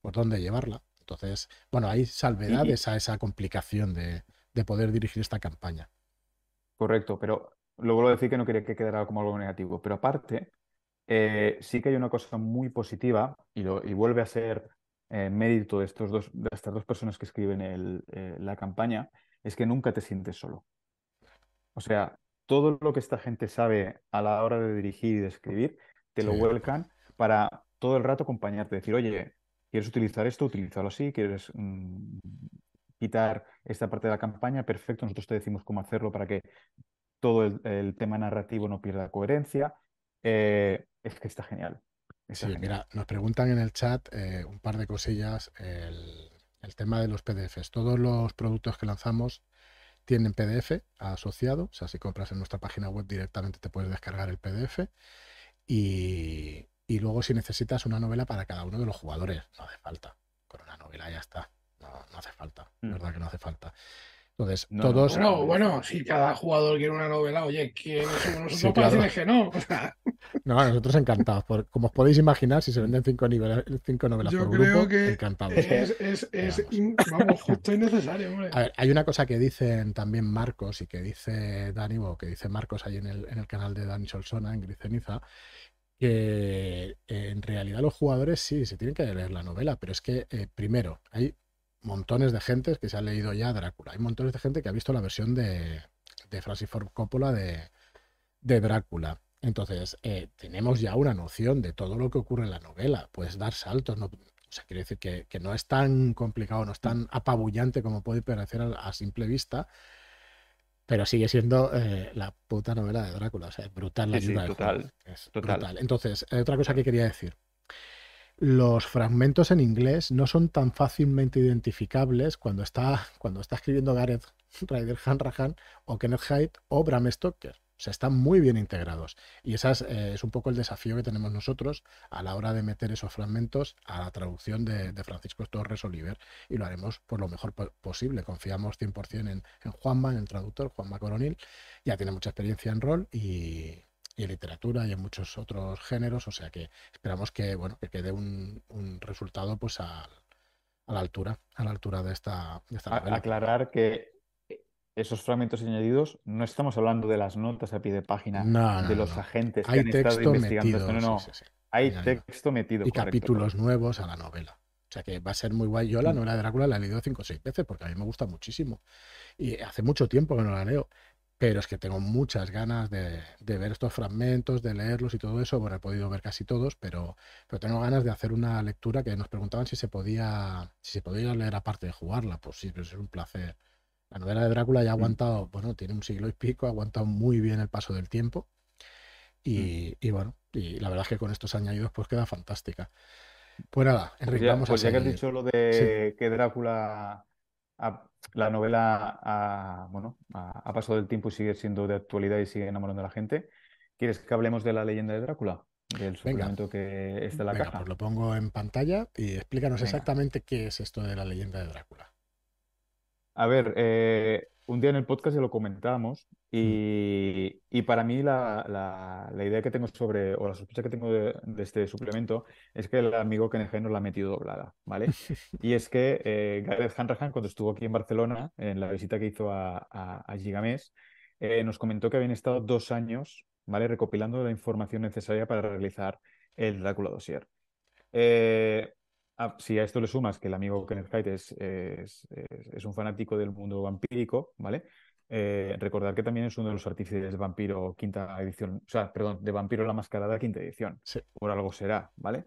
por dónde llevarla. Entonces, bueno, hay salvedades a esa complicación de, poder dirigir esta campaña. Correcto, pero lo vuelvo a decir que no quería que quedara como algo negativo, pero aparte, eh, sí que hay una cosa muy positiva y, lo, y vuelve a ser eh, mérito de, estos dos, de estas dos personas que escriben la campaña, es que nunca te sientes solo. O sea, todo lo que esta gente sabe a la hora de dirigir y de escribir, te lo vuelcan para todo el rato acompañarte, decir, oye, ¿quieres utilizar esto? Utilízalo así, ¿quieres mm, quitar esta parte de la campaña? Perfecto, nosotros te decimos cómo hacerlo para que todo el, tema narrativo no pierda coherencia. Eh, es que está genial. sí, mira, nos preguntan en el chat eh, un par de cosillas. El, el tema de los PDFs. Todos los productos que lanzamos tienen PDF asociado, o sea, si compras en nuestra página web directamente te puedes descargar el PDF y, luego si necesitas una novela para cada uno de los jugadores, no hace falta. Con una novela ya está, no, no hace falta, mm. verdad que no hace falta. Entonces, todos. Bueno, bueno, si cada jugador quiere una novela, oye, ¿quién somos nosotros que no? No, nosotros encantados. como os podéis imaginar, si se venden cinco, niveles, cinco novelas Yo por creo grupo, que encantados. Es, es, vamos, justo y necesario, hombre. A ver, hay una cosa que dicen también Marcos y que dice Dani, o que dice Marcos ahí en el, en el canal de Dani Solsona, en Griceniza, que en realidad los jugadores sí se tienen que leer la novela, pero es que, eh, primero, hay montones de gente que se ha leído ya Drácula. Hay montones de gente que ha visto la versión de, de Francis Ford Coppola de, Drácula. Entonces, eh, tenemos ya una noción de todo lo que ocurre en la novela. Puedes dar saltos, no, o sea, quiere decir que, no es tan complicado, no es tan apabullante como puede parecer a, simple vista, pero sigue siendo eh, la puta novela de Drácula. O sea, es brutal la ayuda total, Es brutal. Entonces, otra cosa que quería decir los fragmentos en inglés no son tan fácilmente identificables cuando está, cuando está escribiendo Gareth Ryder Hanrahan o Kenneth Hyde o Bram Stoker. O sea, están muy bien integrados. Y ese eh, es, un poco el desafío que tenemos nosotros a la hora de meter esos fragmentos a la traducción de, Francisco Torres Oliver. Y lo haremos por lo mejor posible. Confiamos 100% en, en Juanma, en el traductor, Juanma Coronil. Ya tiene mucha experiencia en rol y, y en literatura y en muchos otros géneros, o sea que esperamos que bueno que quede un, resultado pues a, la altura, a la altura de esta, Aclarar que esos fragmentos añadidos no estamos hablando de las notas a pie de página de los agentes que Hay han texto estado investigando. Metido, Hay texto metido. Y capítulos nuevos a la novela. O sea que va a ser muy guay. Yo la mm. novela de Drácula la he leído cinco o seis veces porque a mí me gusta muchísimo. Y hace mucho tiempo que no la leo pero es que tengo muchas ganas de, ver estos fragmentos, de leerlos y todo eso. Bueno, he podido ver casi todos, pero, pero tengo ganas de hacer una lectura que nos preguntaban si se podía, si se podía leer aparte de jugarla. Pues sí, pero es un placer. La novela de Drácula ya ha mm. aguantado, bueno, tiene un siglo y pico, ha aguantado muy bien el paso del tiempo. Y, mm. bueno, y la verdad es que con estos añadidos pues queda fantástica. Pues nada, pues Enrique, vamos a pues ya que has dicho lo de que Drácula la novela ha, bueno, ha, pasado del tiempo y sigue siendo de actualidad y sigue enamorando a la gente. ¿Quieres que hablemos de la leyenda de Drácula? Del suplemento que está en la caja. Pues lo pongo en pantalla y explícanos exactamente qué es esto de la leyenda de Drácula. A ver, eh, un día en el podcast ya lo comentábamos mm. y, para mí la, idea que tengo sobre, o la sospecha que tengo de, este suplemento es que el amigo Kenneth nos la ha metido doblada, ¿vale? *laughs* y es que eh, Gareth Hanrahan, cuando estuvo aquí en Barcelona, en la visita que hizo a, a, Gigamés, eh, nos comentó que habían estado dos años, ¿vale? Recopilando la información necesaria para realizar el Drácula Dossier. Eh, Ah, si a esto le sumas que el amigo Kenneth Hyde es, es, un fanático del mundo vampírico, ¿vale? Eh, recordar que también es uno de los artífices de Vampiro quinta edición, o sea, perdón, de Vampiro la Mascarada quinta edición. Por algo será, ¿vale?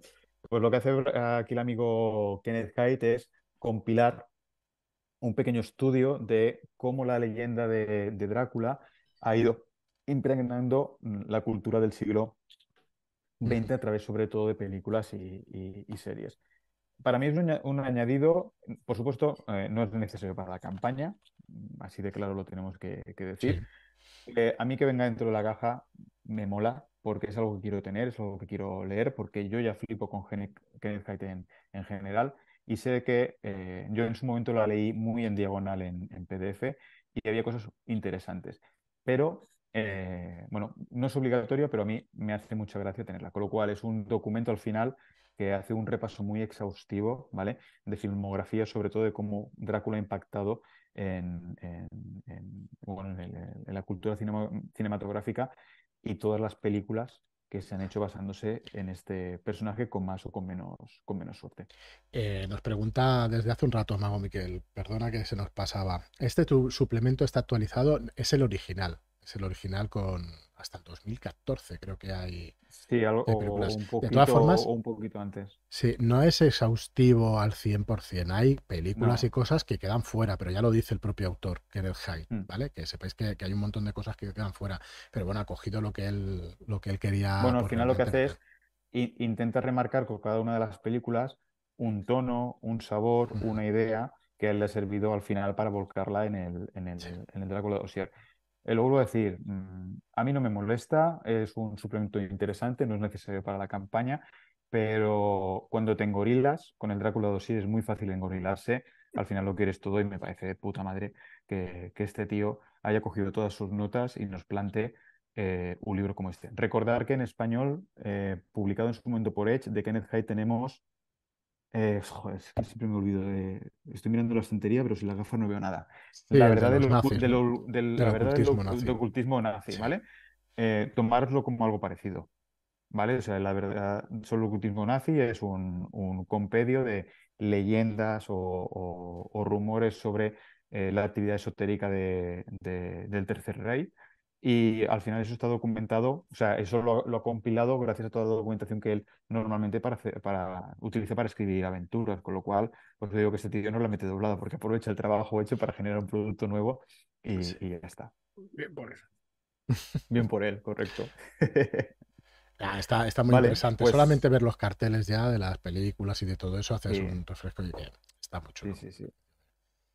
Pues lo que hace aquí el amigo Kenneth Hyde es compilar un pequeño estudio de cómo la leyenda de, Drácula ha ido impregnando la cultura del siglo XX a través sobre todo de películas y series. Para mí es un, añadido, por supuesto, eh, no es necesario para la campaña, así de claro lo tenemos que, decir. Eh, a mí que venga dentro de la caja me mola porque es algo que quiero tener, es algo que quiero leer, porque yo ya flipo con Kenneth Haidt en, general y sé que eh, yo en su momento la leí muy en diagonal en, PDF y había cosas interesantes. Pero, bueno, no es obligatorio, pero a mí me hace mucha gracia tenerla. Con lo cual es un documento al final que hace un repaso muy exhaustivo, ¿vale? De filmografía, sobre todo de cómo Drácula ha impactado en, la cultura cinematográfica y todas las películas que se han hecho basándose en este personaje con más o con menos, con menos suerte. Eh, nos pregunta desde hace un rato, Mago Miquel, perdona que se nos pasaba. ¿Este tu suplemento está actualizado? Es el original, es el original con hasta el 2014 creo que hay sí algo un poquito, de todas formas un poquito antes. Sí no es exhaustivo al 100% hay películas y cosas que quedan fuera pero ya lo dice el propio autor que el Hyde mm. vale que sepáis que, hay un montón de cosas que quedan fuera pero bueno ha cogido lo que él lo que él quería bueno al final lo que hace es intenta remarcar con cada una de las películas un tono un sabor una idea que él le ha servido al final para volcarla en el en el, en el Drácula Dossier lo vuelvo a decir, mm, a mí no me molesta, es un suplemento interesante, no es necesario para la campaña, pero cuando te engorilas, con el Drácula 2 es muy fácil engorilarse, al final lo quieres todo y me parece de puta madre que, este tío haya cogido todas sus notas y nos plante eh, un libro como este. Recordar que en español, eh, publicado en su momento por Edge, de Kenneth Hyde tenemos eh, joder, es que siempre me olvido de. Estoy mirando la estantería, pero sin la gafa no veo nada. la verdad, del, ocultismo nazi, ¿vale? Eh, tomarlo como algo parecido. ¿Vale? O sea, la verdad, solo el ocultismo nazi es un, un compendio de leyendas o, rumores sobre eh, la actividad esotérica de, del Tercer Rey y al final eso está documentado, o sea, eso lo, ha compilado gracias a toda la documentación que él normalmente para, para, utiliza para escribir aventuras, con lo cual, pues digo que este tío no la mete doblada porque aprovecha el trabajo hecho para generar un producto nuevo y, ya está. Bien por eso. *laughs* Bien por él, correcto. *laughs* Ah, está, está, muy interesante. Pues Solamente ver los carteles ya de las películas y de todo eso haces un refresco y bien. Está mucho. Sí, sí, sí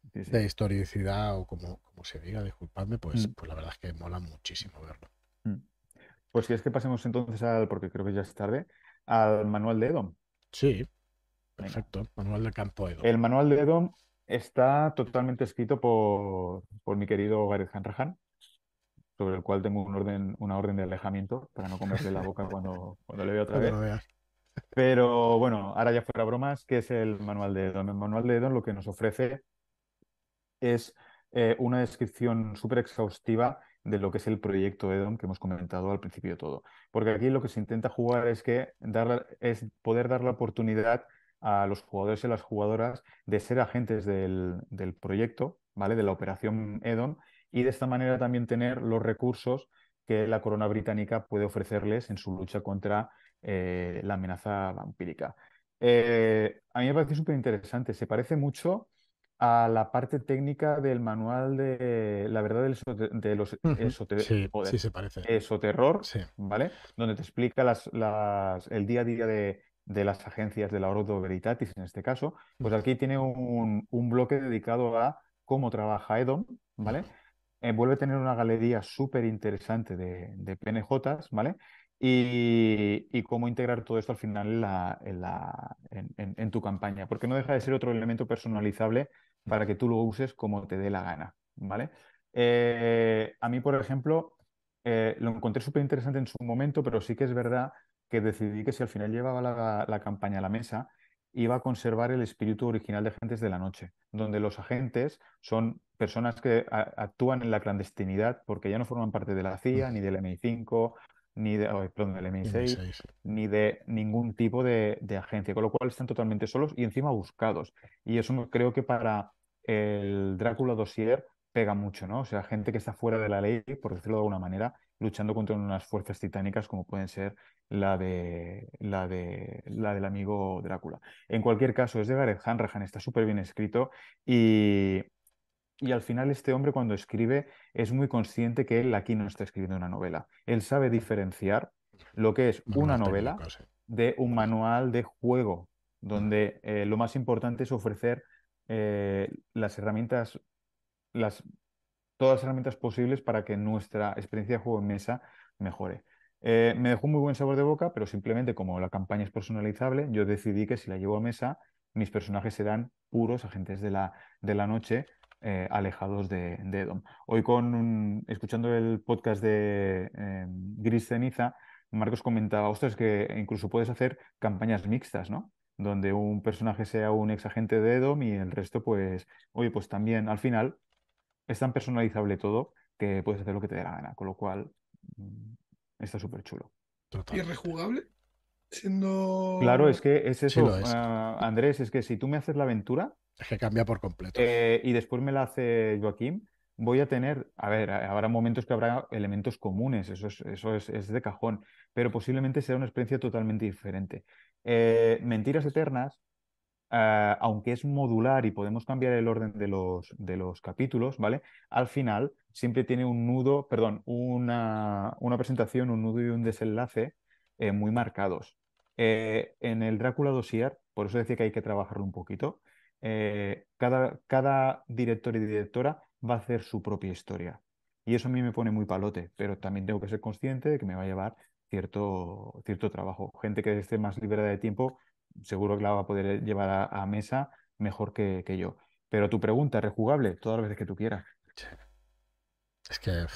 de historicidad o como, como se diga, disculpadme, pues, mm. pues la verdad es que mola muchísimo verlo. Mm. Pues si es que pasemos entonces al, porque creo que ya es tarde, al manual de Edom. Sí, perfecto, manual de campo Edom. El manual de Edom está totalmente escrito por, por mi querido Gareth Hanrahan, sobre el cual tengo un orden, una orden de alejamiento para no comerle la boca cuando, cuando le veo otra vez. Pero bueno, ahora ya fuera bromas, ¿qué es el manual de Edom? El manual de Edom lo que nos ofrece es eh, una descripción súper exhaustiva de lo que es el proyecto EDOM que hemos comentado al principio de todo. Porque aquí lo que se intenta jugar es, que dar, es poder dar la oportunidad a los jugadores y las jugadoras de ser agentes del, proyecto, ¿vale? de la operación EDOM, y de esta manera también tener los recursos que la corona británica puede ofrecerles en su lucha contra eh, la amenaza vampírica. Eh, a mí me parece súper interesante, se parece mucho a la parte técnica del manual de la verdad de los sí, se parece. esoterror, ¿vale? Donde te explica las, el día a día de, las agencias de la Ordo Veritatis, en este caso. Pues aquí tiene un, bloque dedicado a cómo trabaja Edom, ¿vale? Eh, vuelve a tener una galería súper interesante de, de PNJs, ¿vale? Y, cómo integrar todo esto al final en, la, en, tu campaña, porque no deja de ser otro elemento personalizable para que tú lo uses como te dé la gana, ¿vale? Eh, a mí, por ejemplo, eh, lo encontré súper interesante en su momento, pero sí que es verdad que decidí que si al final llevaba la, campaña a la mesa, iba a conservar el espíritu original de Agentes de la Noche, donde los agentes son personas que actúan en la clandestinidad porque ya no forman parte de la CIA, ni del MI5, ni de, perdón, del MI6, ni de ningún tipo de, agencia, con lo cual están totalmente solos y encima buscados. Y eso creo que para el Drácula Dossier pega mucho, ¿no? O sea, gente que está fuera de la ley, por decirlo de alguna manera, luchando contra unas fuerzas titánicas como pueden ser la de la de la del amigo Drácula. En cualquier caso, es de Gareth Hanrahan, está súper bien escrito y, y al final este hombre cuando escribe es muy consciente que él aquí no está escribiendo una novela. Él sabe diferenciar lo que es una novela de un manual de juego donde eh, lo más importante es ofrecer eh, las herramientas, las, todas las herramientas posibles para que nuestra experiencia de juego en mesa mejore. Eh, me dejó muy buen sabor de boca, pero simplemente como la campaña es personalizable, yo decidí que si la llevo a mesa, mis personajes serán puros agentes de la, de la noche eh, alejados de, Edom. Hoy con escuchando el podcast de eh, Gris Ceniza, Marcos comentaba, ostras, que incluso puedes hacer campañas mixtas, ¿no? Donde un personaje sea un ex agente de Edom y el resto, pues, oye, pues también al final es tan personalizable todo que puedes hacer lo que te dé la gana, con lo cual mm, está súper chulo. ¿Y rejugable? Siendo... Claro, es que es eso, ah, Andrés, es que si tú me haces la aventura... Es que cambia por completo. Eh, y después me la hace Joaquín, voy a tener, a ver, habrá momentos que habrá elementos comunes, eso es, eso es, de cajón, pero posiblemente sea una experiencia totalmente diferente. Eh, Mentiras Eternas Ah, aunque es modular y podemos cambiar el orden de los, de los capítulos, ¿vale? Al final siempre tiene un nudo, perdón, una, una presentación, un nudo y un desenlace eh, muy marcados. Eh, en el Drácula Dossier, por eso decía que hay que trabajarlo un poquito, eh, cada, cada director y directora va a hacer su propia historia. Y eso a mí me pone muy palote, pero también tengo que ser consciente de que me va a llevar cierto, cierto trabajo. Gente que esté más liberada de tiempo seguro que la va a poder llevar a, mesa mejor que, yo. Pero tu pregunta, es rejugable todas las veces que tú quieras. Es que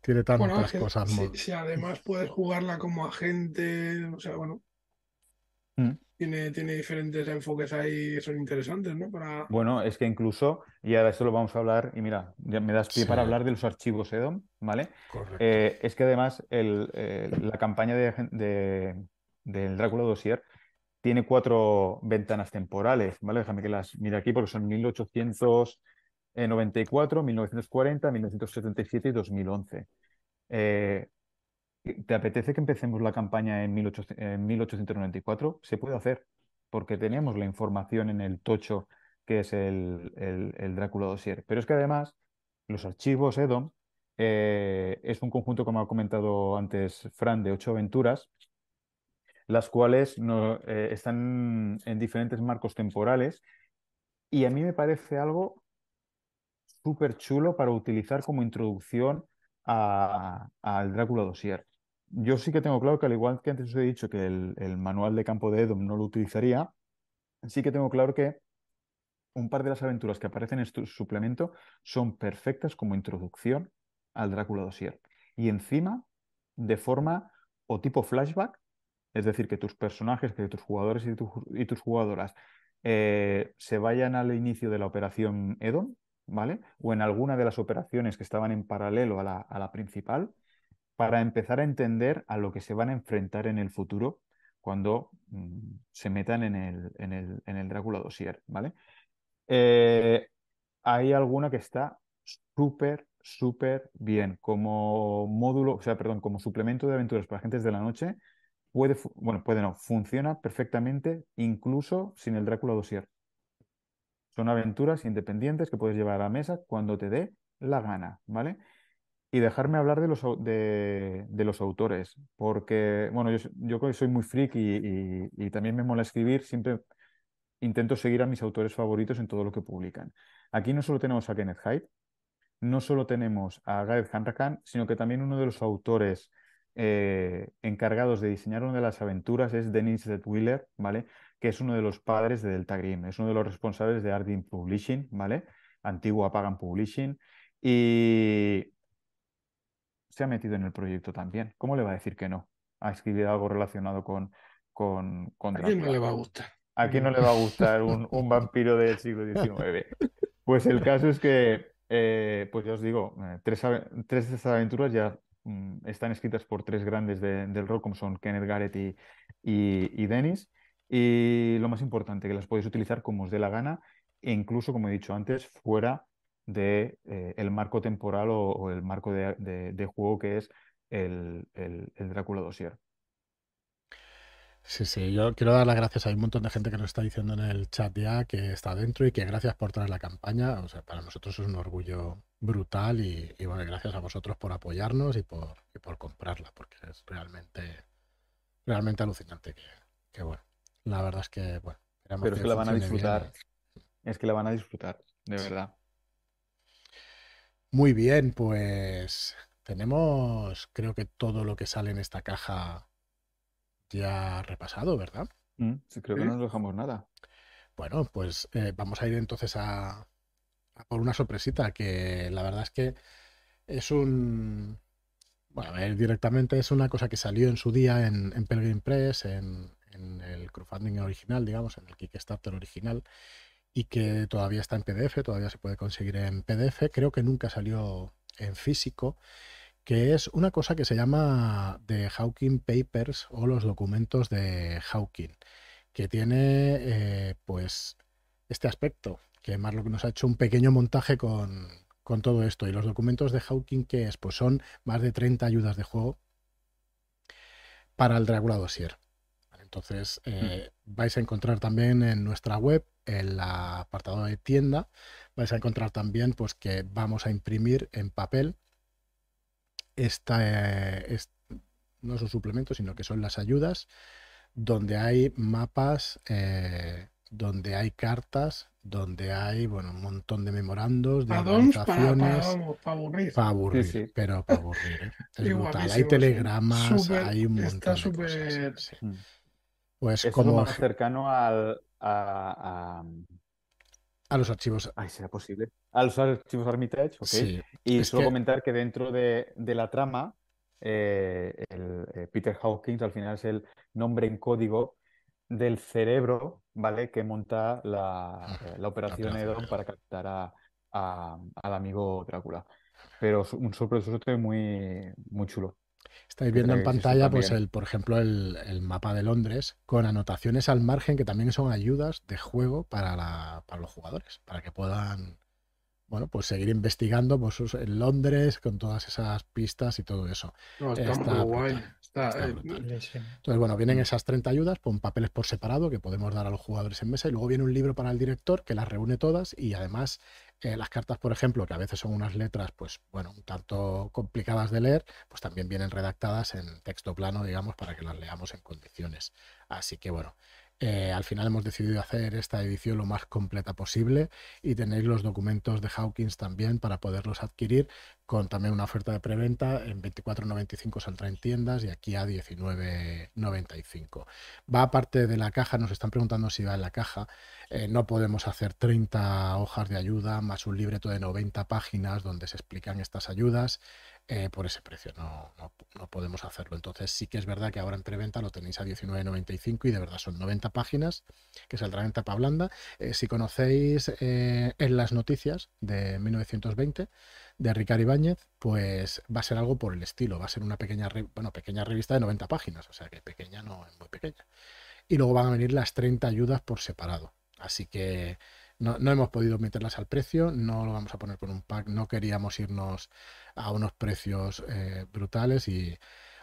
tiene tantas cosas. Si, además *laughs* puedes jugarla como agente, o sea, bueno. Mm. Tiene, tiene diferentes enfoques ahí que son interesantes, ¿no? Para... Bueno, es que incluso, y ahora esto lo vamos a hablar, y mira, ya me das pie para hablar de los archivos EDOM, ¿vale? Eh, es que además la campaña de, del Drácula Dossier tiene cuatro ventanas temporales, ¿vale? Déjame que las mire aquí porque son 1894, 1940, 1977 y 2011. Eh, ¿Te apetece que empecemos la campaña en, 1894? Se puede hacer, porque tenemos la información en el tocho que es el, Drácula Dossier. Pero es que además los archivos EDOM eh, es un conjunto, como ha comentado antes Fran, de ocho aventuras las cuales no, eh, están en diferentes marcos temporales y a mí me parece algo súper chulo para utilizar como introducción al Drácula Dossier. Yo sí que tengo claro que al igual que antes os he dicho que el, manual de campo de Edom no lo utilizaría, sí que tengo claro que un par de las aventuras que aparecen en este suplemento son perfectas como introducción al Drácula Dossier. Y encima, de forma o tipo flashback, es decir, que tus personajes, que tus jugadores y, tus jugadoras eh, se vayan al inicio de la operación Edom, ¿vale? O en alguna de las operaciones que estaban en paralelo a la, principal, para empezar a entender a lo que se van a enfrentar en el futuro cuando mm, se metan en el, en el, en el Drácula Dossier, ¿vale? Eh, hay alguna que está súper, súper bien como módulo, o sea, perdón, como suplemento de aventuras para agentes de la noche puede, bueno, puede no, funciona perfectamente incluso sin el Drácula Dossier. Son aventuras independientes que puedes llevar a la mesa cuando te dé la gana, ¿vale? Y dejarme hablar de los, de, los autores, porque, bueno, yo, soy muy freak y, también me mola escribir, siempre intento seguir a mis autores favoritos en todo lo que publican. Aquí no solo tenemos a Kenneth Hyde, no solo tenemos a Gareth Hanrahan, sino que también uno de los autores eh, encargados de diseñar una de las aventuras es Dennis Wheeler, ¿vale? Que es uno de los padres de Delta Green, es uno de los responsables de Ardin Publishing, ¿vale? Antiguo Apagan Publishing. Y se ha metido en el proyecto también. ¿Cómo le va a decir que no? Ha escrito algo relacionado con, con, con ¿A quién no le va a gustar? ¿A quién no le va a gustar un, vampiro del siglo XIX? Pues el caso es que, eh, pues ya os digo, eh, tres, tres de estas aventuras ya Mm, están escritas por tres grandes del rock como son Kenneth Garrett y, y, Dennis. Y lo más importante, que las podéis utilizar como os dé la gana, e incluso, como he dicho antes, fuera de, eh, marco temporal o, el marco de, juego que es el, el, el Drácula Dossier. Sí, sí, yo quiero dar las gracias. Hay un montón de gente que nos está diciendo en el chat ya que está dentro y que gracias por traer la campaña. O sea, para nosotros es un orgullo brutal y, bueno, gracias a vosotros por apoyarnos y por, por comprarla, porque es realmente, realmente alucinante. Que, bueno, la verdad es que, bueno, Pero es que la van a disfrutar. Es que la van a disfrutar, de verdad. Muy bien, pues tenemos, creo que todo lo que sale en esta caja ya repasado, ¿verdad? Mm, sí, creo que no nos dejamos nada. Bueno, pues eh, vamos a ir entonces a, por una sorpresita, que la verdad es que es un... Bueno, a ver, directamente es una cosa que salió en su día en, en Pelgrim Press, en, en el crowdfunding original, digamos, en el Kickstarter original, y que todavía está en PDF, todavía se puede conseguir en PDF. Creo que nunca salió en físico, que es una cosa que se llama The Hawking Papers o los documentos de Hawking, que tiene eh, pues este aspecto, que Marlock nos ha hecho un pequeño montaje con, con todo esto. Y los documentos de Hawking, que es? Pues son más de 30 ayudas de juego para el Dracula Dossier. Entonces, mm. eh, vais a encontrar también en nuestra web, el apartado de tienda, vais a encontrar también pues, que vamos a imprimir en papel esta, eh, no son suplementos, sino que son las ayudas, donde hay mapas, eh, donde hay cartas, donde hay bueno, un montón de memorandos, de organizaciones. Para, aburrir. Para aburrir, pero para aburrir. *laughs* Es brutal. Hay telegramas, hay un montón de cosas. Mm. Pues como... más cercano al, a, a... los archivos. Ay, será posible. A los archivos Armitage, ok. y solo comentar que dentro de, la trama, eh, el, eh, Peter Hawkins al final es el nombre en código del cerebro, ¿vale? Que monta la, eh, operación Edom para captar a, al amigo Drácula. Pero un sorpresoso muy, muy chulo. Estáis viendo en pantalla, pues, el, por ejemplo, el, mapa de Londres con anotaciones al margen que también son ayudas de juego para, la, para los jugadores, para que puedan, bueno, pues seguir investigando pues, en Londres con todas esas pistas y todo eso. está, guay. Eh, Entonces, bueno, vienen esas 30 ayudas con papeles por separado que podemos dar a los jugadores en mesa y luego viene un libro para el director que las reúne todas y además eh, las cartas, por ejemplo, que a veces son unas letras, pues bueno, un tanto complicadas de leer, pues también vienen redactadas en texto plano, digamos, para que las leamos en condiciones. Así que bueno, eh, al final hemos decidido hacer esta edición lo más completa posible y tenéis los documentos de Hawkins también para poderlos adquirir con también una oferta de preventa en 24.95 saldrá en tiendas y aquí a 19.95. Va aparte de la caja, nos están preguntando si va en la caja. Eh, no podemos hacer 30 hojas de ayuda más un libreto de 90 páginas donde se explican estas ayudas. Eh, por ese precio. No, no, podemos hacerlo. Entonces sí que es verdad que ahora en preventa lo tenéis a 19.95 y de verdad son 90 páginas que saldrán en tapa blanda. Eh, si conocéis eh, en las noticias de 1920 de Ricardo Ibáñez, pues va a ser algo por el estilo. Va a ser una pequeña, bueno, pequeña revista de 90 páginas, o sea que pequeña no es muy pequeña. Y luego van a venir las 30 ayudas por separado. Así que no, no, hemos podido meterlas al precio, no lo vamos a poner con un pack, no queríamos irnos a unos precios eh, brutales y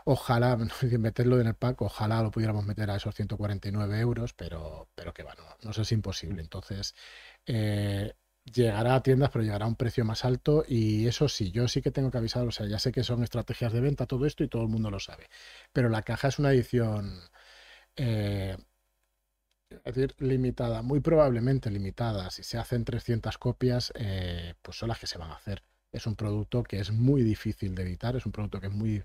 ojalá, *laughs* meterlo en el pack, ojalá lo pudiéramos meter a esos 149 euros, pero, pero que bueno, no, eso es imposible. Entonces, eh, llegará a tiendas, pero llegará a un precio más alto y eso sí, yo sí que tengo que avisar, o sea, ya sé que son estrategias de venta, todo esto y todo el mundo lo sabe, pero la caja es una edición... Eh, es decir, limitada, muy probablemente limitada. Si se hacen 300 copias, pues son las que se van a hacer es un producto que es muy difícil de editar, es un producto que es muy,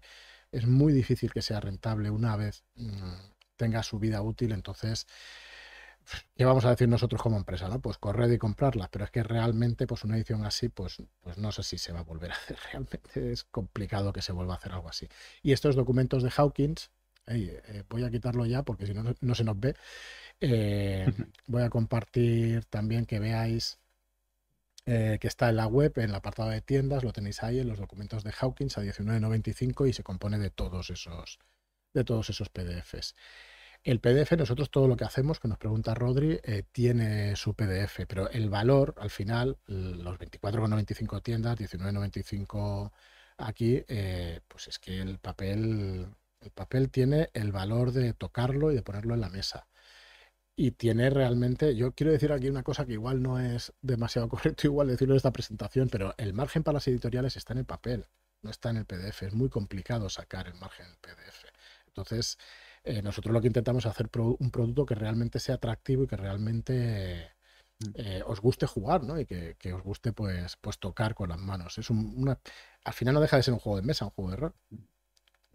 es muy difícil que sea rentable una vez mm, tenga su vida útil, entonces... ¿Qué vamos a decir nosotros como empresa? ¿no? Pues corred y comprarla, pero es que realmente pues una edición así, pues, pues no sé si se va a volver a hacer. *laughs* Realmente es complicado que se vuelva a hacer algo así. Y estos documentos de Hawkins, eh, voy a quitarlo ya porque si no, no se nos ve. Eh, voy a compartir también que veáis eh, que está en la web, en el apartado de tiendas, lo tenéis ahí en los documentos de Hawkins a 19.95 y se compone de todos esos, de todos esos PDFs. El PDF, nosotros todo lo que hacemos, que nos pregunta Rodri, eh, tiene su PDF, pero el valor, al final, los 24,95 tiendas, 19,95 aquí, eh, pues es que el papel, el papel tiene el valor de tocarlo y de ponerlo en la mesa y tiene realmente, yo quiero decir aquí una cosa que igual no es demasiado *laughs* correcto igual decirlo en esta presentación, pero el margen para las editoriales está en el papel, no está en el PDF, es muy complicado sacar el margen en el PDF. Entonces, Eh, nosotros lo que intentamos es hacer un producto que realmente sea atractivo y que realmente mm. eh, os guste jugar, ¿no? Y que, os guste pues, pues tocar con las manos. Es una, al final no deja de ser un juego de mesa, un juego de rol.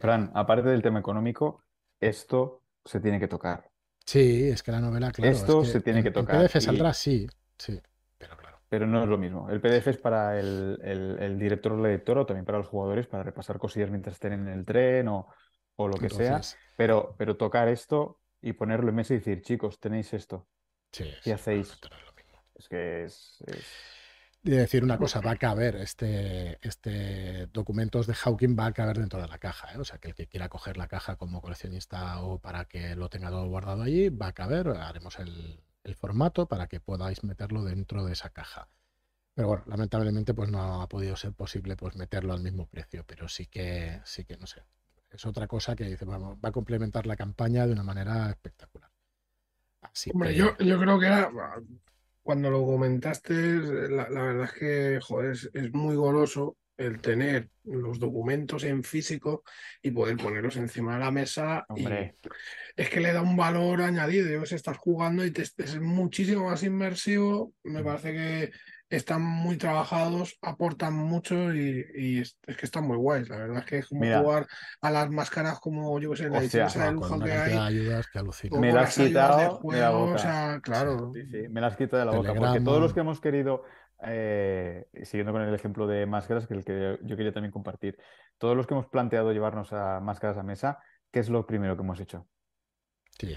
Fran, aparte del tema económico, esto se tiene que tocar. Sí, es que la novela, claro. Esto se tiene que tocar. El PDF saldrá, sí, sí, pero claro. Pero no es lo mismo. El PDF es para el, director o el editor o también para los jugadores para repasar cosillas mientras estén en el tren o, lo que sea. Pero, pero tocar esto y ponerlo en mesa y decir, chicos, tenéis esto. Sí, ¿Qué hacéis? Es que es de decir una cosa, va a caber este, este documentos de Hawking va a caber dentro de la caja. ¿eh? O sea, que el que quiera coger la caja como coleccionista o para que lo tenga todo guardado allí, va a caber. Haremos el, formato para que podáis meterlo dentro de esa caja. Pero bueno, lamentablemente pues no ha podido ser posible pues meterlo al mismo precio, pero sí que, sí que no sé. Es otra cosa que dice, vamos, va a complementar la campaña de una manera espectacular. Hombre, yo, yo creo que era cuando lo comentaste, la, verdad es que joder, es, muy goloso el tener los documentos en físico y poder ponerlos encima de la mesa. Hombre. es que le da un valor añadido. Yo que estás jugando y te, es muchísimo más inmersivo. Me parece que están muy trabajados, aportan mucho y, es, que están muy guays. La verdad es que es como jugar a las máscaras como yo que sé, la de lujo que hay. Ayudas que me las has quitado de, la boca. claro. me las has quitado de la boca. Porque todos los que hemos querido, eh, siguiendo con el ejemplo de máscaras, que el que yo quería también compartir, todos los que hemos planteado llevarnos a máscaras a mesa, ¿qué es lo primero que hemos hecho?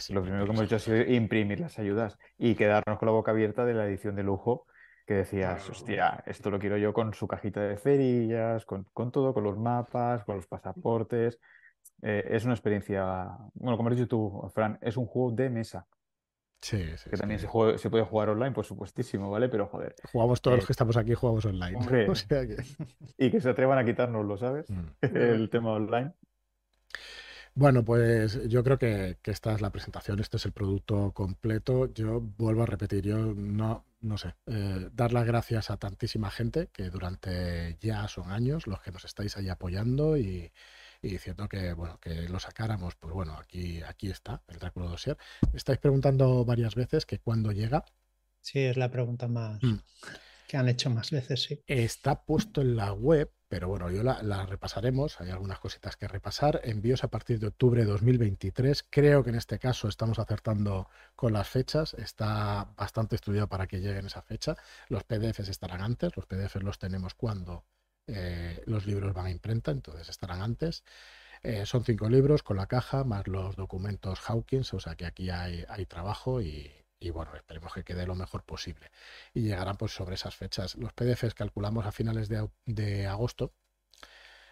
lo primero que hemos hecho ha sido imprimir las ayudas y quedarnos con la boca abierta de la edición de lujo que decías, hostia, esto lo quiero yo con su cajita de cerillas, con, todo, con los mapas, con los pasaportes. Eh, es una experiencia, bueno, como has dicho tú, Fran, es un juego de mesa. Sí, sí. Que también Se, puede jugar online, por supuestísimo, ¿vale? Pero joder. Jugamos todos los eh, que estamos aquí, jugamos online. *laughs* Y que se atrevan a quitárnoslo, ¿sabes? Mm. *laughs* El tema online. Bueno, pues yo creo que, esta es la presentación, este es el producto completo. Yo vuelvo a repetir, yo no, no sé, eh, dar las gracias a tantísima gente que durante ya son años los que nos estáis ahí apoyando y, diciendo que bueno que lo sacáramos, pues bueno, aquí, aquí está el Drácula Dossier. Estáis preguntando varias veces que cuándo llega. Sí, es la pregunta más mm. que han hecho más veces, sí. Está puesto en la web, pero bueno, yo la, repasaremos, hay algunas cositas que repasar. Envíos a partir de octubre de 2023. Creo que en este caso estamos acertando con las fechas, está bastante estudiado para que lleguen esa fecha. Los PDFs estarán antes, los PDFs los tenemos cuando eh, los libros van a imprenta, entonces estarán antes. Eh, son cinco libros con la caja, más los documentos Hawkins, o sea que aquí hay, hay trabajo y, y bueno, esperemos que quede lo mejor posible. Y llegarán pues sobre esas fechas. Los PDFs calculamos a finales de, agosto,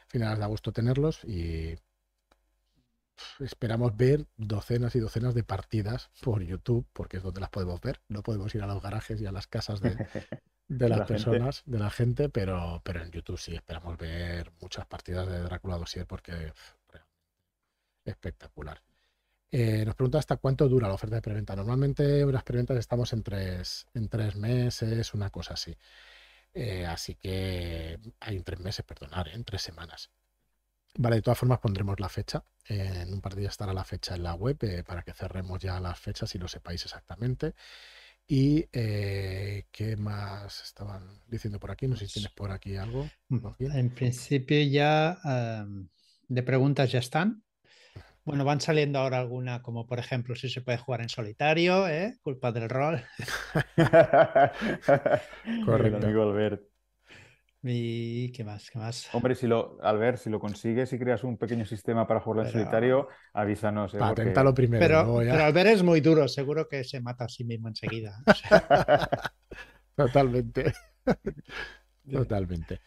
finales de agosto tenerlos y esperamos ver docenas y docenas de partidas por YouTube, porque es donde las podemos ver. No podemos ir a los garajes y a las casas de, *laughs* las personas, de la gente, pero, pero en YouTube sí esperamos ver muchas partidas de Drácula Dossier porque espectacular. Eh, nos pregunta hasta cuánto dura la oferta de preventa. Normalmente las preventas estamos en tres, en tres meses, una cosa así. Eh, así que hay en tres meses, perdonar, ¿eh? en tres semanas. Vale, de todas formas pondremos la fecha. en un par de días estará la fecha en la web para que cerremos ya las fechas y lo sepáis exactamente. ¿Y qué más estaban diciendo por aquí? No sé si tienes por aquí algo. En principio ya de preguntas ya están. Bueno, van saliendo ahora alguna, como por ejemplo si se puede jugar en solitario, ¿eh? culpa del rol. *laughs* Correcto. amigo Albert. ¿Y qué más? ¿Qué más? Hombre, si lo, Albert, si lo consigues y creas un pequeño sistema para jugar en solitario, avísanos. ¿eh? Paténtalo primero. Pero, pero Albert es muy duro, seguro que se mata a sí mismo enseguida. *laughs* Totalmente. *laughs* Totalmente.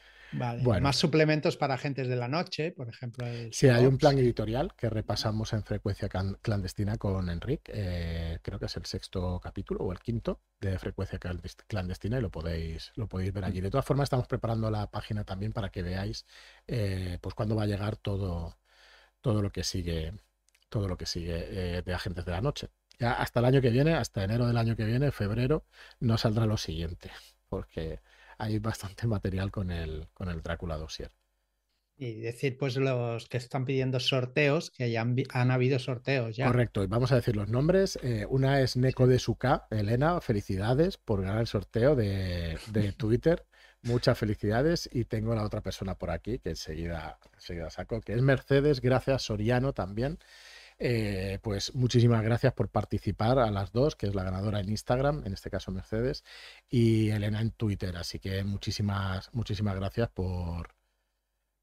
Bueno. Más suplementos para agentes de la noche, por ejemplo. Sí, hay un plan editorial que repasamos en frecuencia clandestina con Enrique. Eh, creo que es el sexto capítulo o el quinto de frecuencia clandestina y lo podéis, lo podéis ver allí. De todas formas, estamos preparando la página también para que veáis eh, pues cuándo va a llegar todo, todo lo que sigue, todo lo que sigue eh, de agentes de la noche. Ya hasta el año que viene, hasta enero del año que viene, febrero, no saldrá lo siguiente, porque hay bastante *laughs* material con el, con el Drácula Dossier. Y decir, pues, los que están pidiendo sorteos, que ya han, habido sorteos ya. Correcto, y vamos a decir los nombres. Eh, una es Neko de Suka, Elena, felicidades por ganar el sorteo de, *laughs* Twitter. Muchas felicidades. Y tengo la otra persona por aquí que enseguida, enseguida saco, que es Mercedes, gracias Soriano también. Eh, pues muchísimas gracias por participar a las dos, que es la ganadora en Instagram, en este caso Mercedes, y Elena en Twitter. Así que muchísimas, muchísimas gracias por,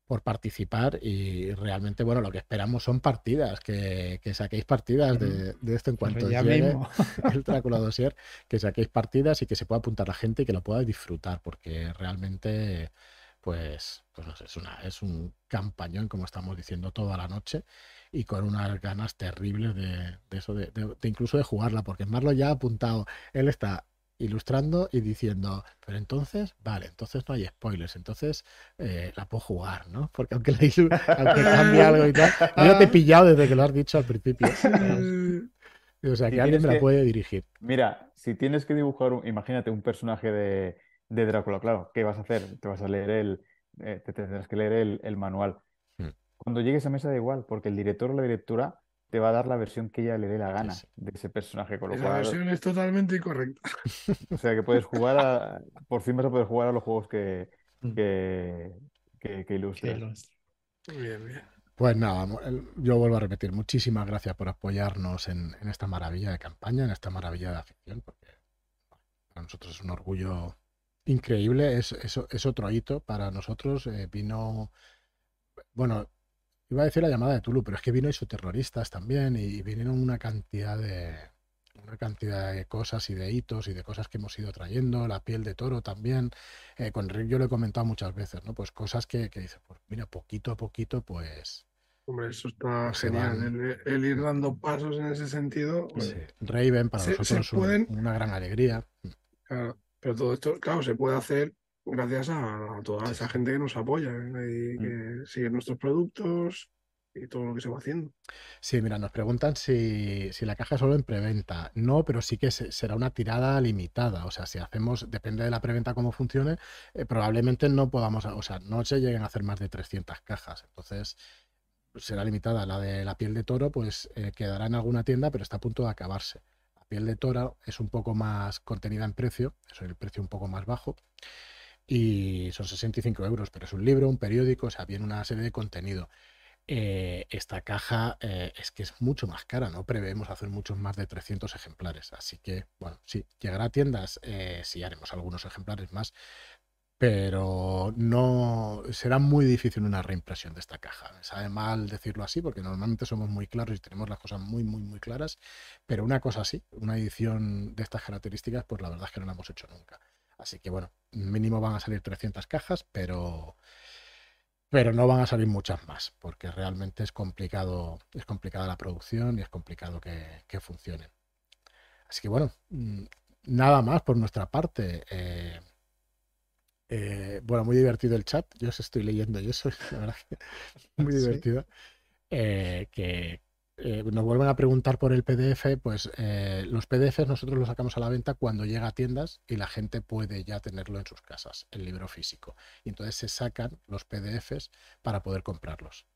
por participar y realmente, bueno, lo que esperamos son partidas, que, saquéis partidas de, esto en cuanto llegue *laughs* el *laughs* Drácula Dossier, que saquéis partidas y que se pueda apuntar la gente y que lo pueda disfrutar, porque realmente, pues, pues no sé, es, una, es un campañón, como estamos diciendo, toda la noche y con unas ganas terribles de, eso, de, incluso de jugarla, porque Marlo ya ha apuntado, él está ilustrando y diciendo, pero entonces, vale, entonces no hay spoilers, entonces eh, la puedo jugar, ¿no? Porque aunque, la aunque cambie *laughs* algo y tal, yo te he pillado desde que lo has dicho al principio. *laughs* o sea, que alguien me la puede dirigir. Mira, si tienes que dibujar, imagínate un personaje de, de, Drácula, claro, ¿qué vas a hacer? Te vas a leer el, eh, te tendrás que leer el, el manual. Cuando llegues a mesa da igual, porque el director o la directora te va a dar la versión que ella le dé la gana de ese personaje. Con La versión es totalmente incorrecta. *laughs* O sea que puedes jugar a. Por fin vas a poder jugar a los juegos que, mm. que, que, Bien, bien. Pues nada, yo vuelvo a repetir, muchísimas gracias por apoyarnos en, esta maravilla de campaña, en esta maravilla de afición, porque para nosotros es un orgullo increíble, es, es, otro hito para nosotros. Eh, vino, bueno, Iba a decir la llamada de Tulu, pero es que vino terroristas también y vinieron una cantidad de una cantidad de cosas y de hitos y de cosas que hemos ido trayendo, la piel de toro también. Eh, con Rick yo lo he comentado muchas veces, ¿no? Pues cosas que, que dice, pues mira, poquito a poquito, pues. Hombre, eso está pues genial. El, ir dando pasos en ese sentido. Pues, Raven para nosotros es una gran alegría. Claro, pero todo esto, claro, se puede hacer gracias a, toda esa gente que nos apoya ¿eh? y mm. que sigue nuestros productos y todo lo que se va haciendo. Sí, mira, nos preguntan si, la caja es solo en preventa. No, pero sí que será una tirada limitada. O sea, si hacemos, depende de la preventa cómo funcione, eh, probablemente no podamos, o sea, no se lleguen a hacer más de 300 cajas. Entonces, será limitada. La de la piel de toro, pues eh, quedará en alguna tienda, pero está a punto de acabarse. La piel de toro es un poco más contenida en precio, es el precio un poco más bajo y son 65 euros, pero es un libro, un periódico, o sea, viene una serie de contenido. Eh, esta caja eh, es que es mucho más cara, no prevemos hacer muchos más de 300 ejemplares, así que, bueno, sí, llegará a tiendas, eh, sí haremos algunos ejemplares más, pero no será muy difícil una reimpresión de esta caja. Me sabe mal decirlo así, porque normalmente somos muy claros y tenemos las cosas muy, muy, muy claras, pero una cosa así, una edición de estas características, pues la verdad es que no la hemos hecho nunca. Así que bueno, mínimo van a salir 300 cajas, pero, pero no van a salir muchas más, porque realmente es complicado, es complicada la producción y es complicado que, que funcionen. Así que bueno, mm, nada más por nuestra parte. Eh, eh, bueno, muy divertido el chat. Yo os estoy leyendo y eso, *laughs* la verdad, muy divertido. Eh, que, eh, nos vuelven a preguntar por el PDF, pues eh, los PDFs nosotros los sacamos a la venta cuando llega a tiendas y la gente puede ya tenerlo en sus casas, el libro físico. Y entonces se sacan los PDFs para poder comprarlos.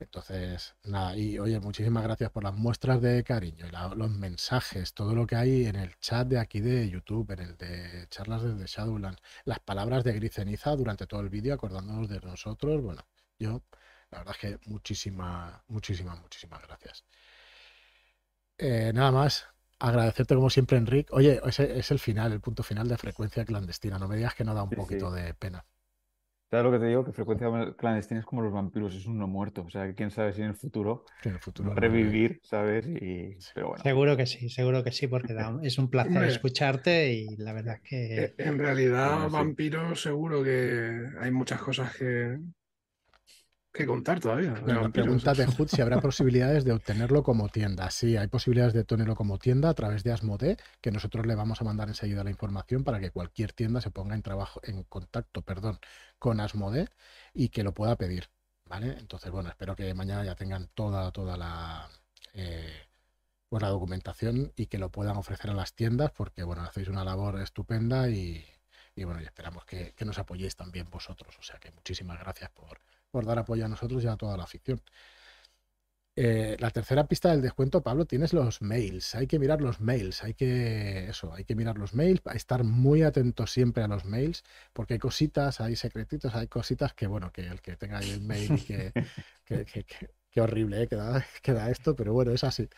Entonces, nada, y oye, muchísimas gracias por las muestras de cariño, y los mensajes, todo lo que hay en el chat de aquí de YouTube, en el de charlas desde Shadowland, las palabras de Griceniza durante todo el vídeo, acordándonos de nosotros. Bueno, yo la verdad es que muchísimas, muchísimas, muchísimas gracias. Eh, nada más, agradecerte como siempre, Enrique. Oye, ese es el final, el punto final de frecuencia clandestina. No me digas que no da un poquito de pena. ¿Sabes lo que te digo? Que frecuencia clandestina es como los vampiros, es un no muerto. O sea, quién sabe si en el futuro, en el futuro revivir, ¿sabes? Seguro que sí, seguro que sí, porque es un placer escucharte y la verdad es que... Eh, en realidad, vampiros seguro que hay muchas cosas que, que contar todavía. la pregunta de *laughs* Hood si habrá posibilidades de obtenerlo como tienda. Sí, hay posibilidades de obtenerlo como tienda a través de Asmode, que nosotros le vamos a mandar enseguida la información para que cualquier tienda se ponga en trabajo, en contacto, perdón, con Asmode y que lo pueda pedir. ¿Vale? Entonces, bueno, espero que mañana ya tengan toda, toda la eh, pues la documentación y que lo puedan ofrecer a las tiendas, porque bueno, hacéis una labor estupenda y, y bueno, y esperamos que, nos apoyéis también vosotros. O sea que muchísimas gracias por, por dar apoyo a nosotros y a toda la afición. Eh, la tercera pista del descuento, Pablo, tienes los mails. Hay que mirar los mails, hay que eso, hay que mirar los mails, estar muy atento siempre a los mails, porque hay cositas, hay secretitos, hay cositas que, bueno, que el que tenga ahí el mail y que, *laughs* que, horrible ¿eh? queda, *laughs* queda esto, pero bueno, es así.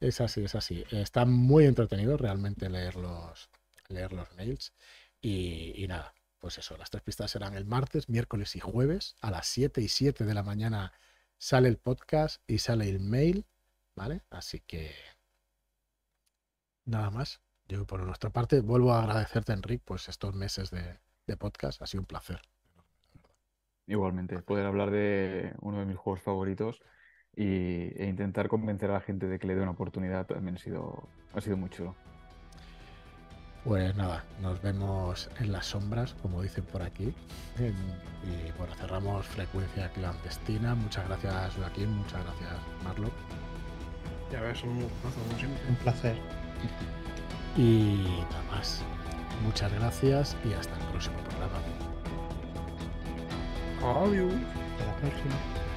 Es así, es así. Está muy entretenido realmente leer los, leer los mails. Y, nada, pues eso, las tres pistas serán el martes, miércoles y jueves a las 7 y 7 de la mañana sale el podcast y sale el mail, ¿vale? Así que nada más. Yo por nuestra parte vuelvo a agradecerte, Enrique, pues estos meses de, podcast. Ha sido un placer. Igualmente, poder hablar de uno de mis juegos favoritos y, e intentar convencer a la gente de que le dé una oportunidad también ha sido, ha sido muy chulo. Pues nada, nos vemos en las sombras, como dicen por aquí. Y bueno, cerramos frecuencia clandestina. Muchas gracias, Joaquín. Muchas gracias, Marlo. Ya ves, un, un placer. Y nada más. Muchas gracias y hasta el próximo programa. Adiós. Hasta la próxima.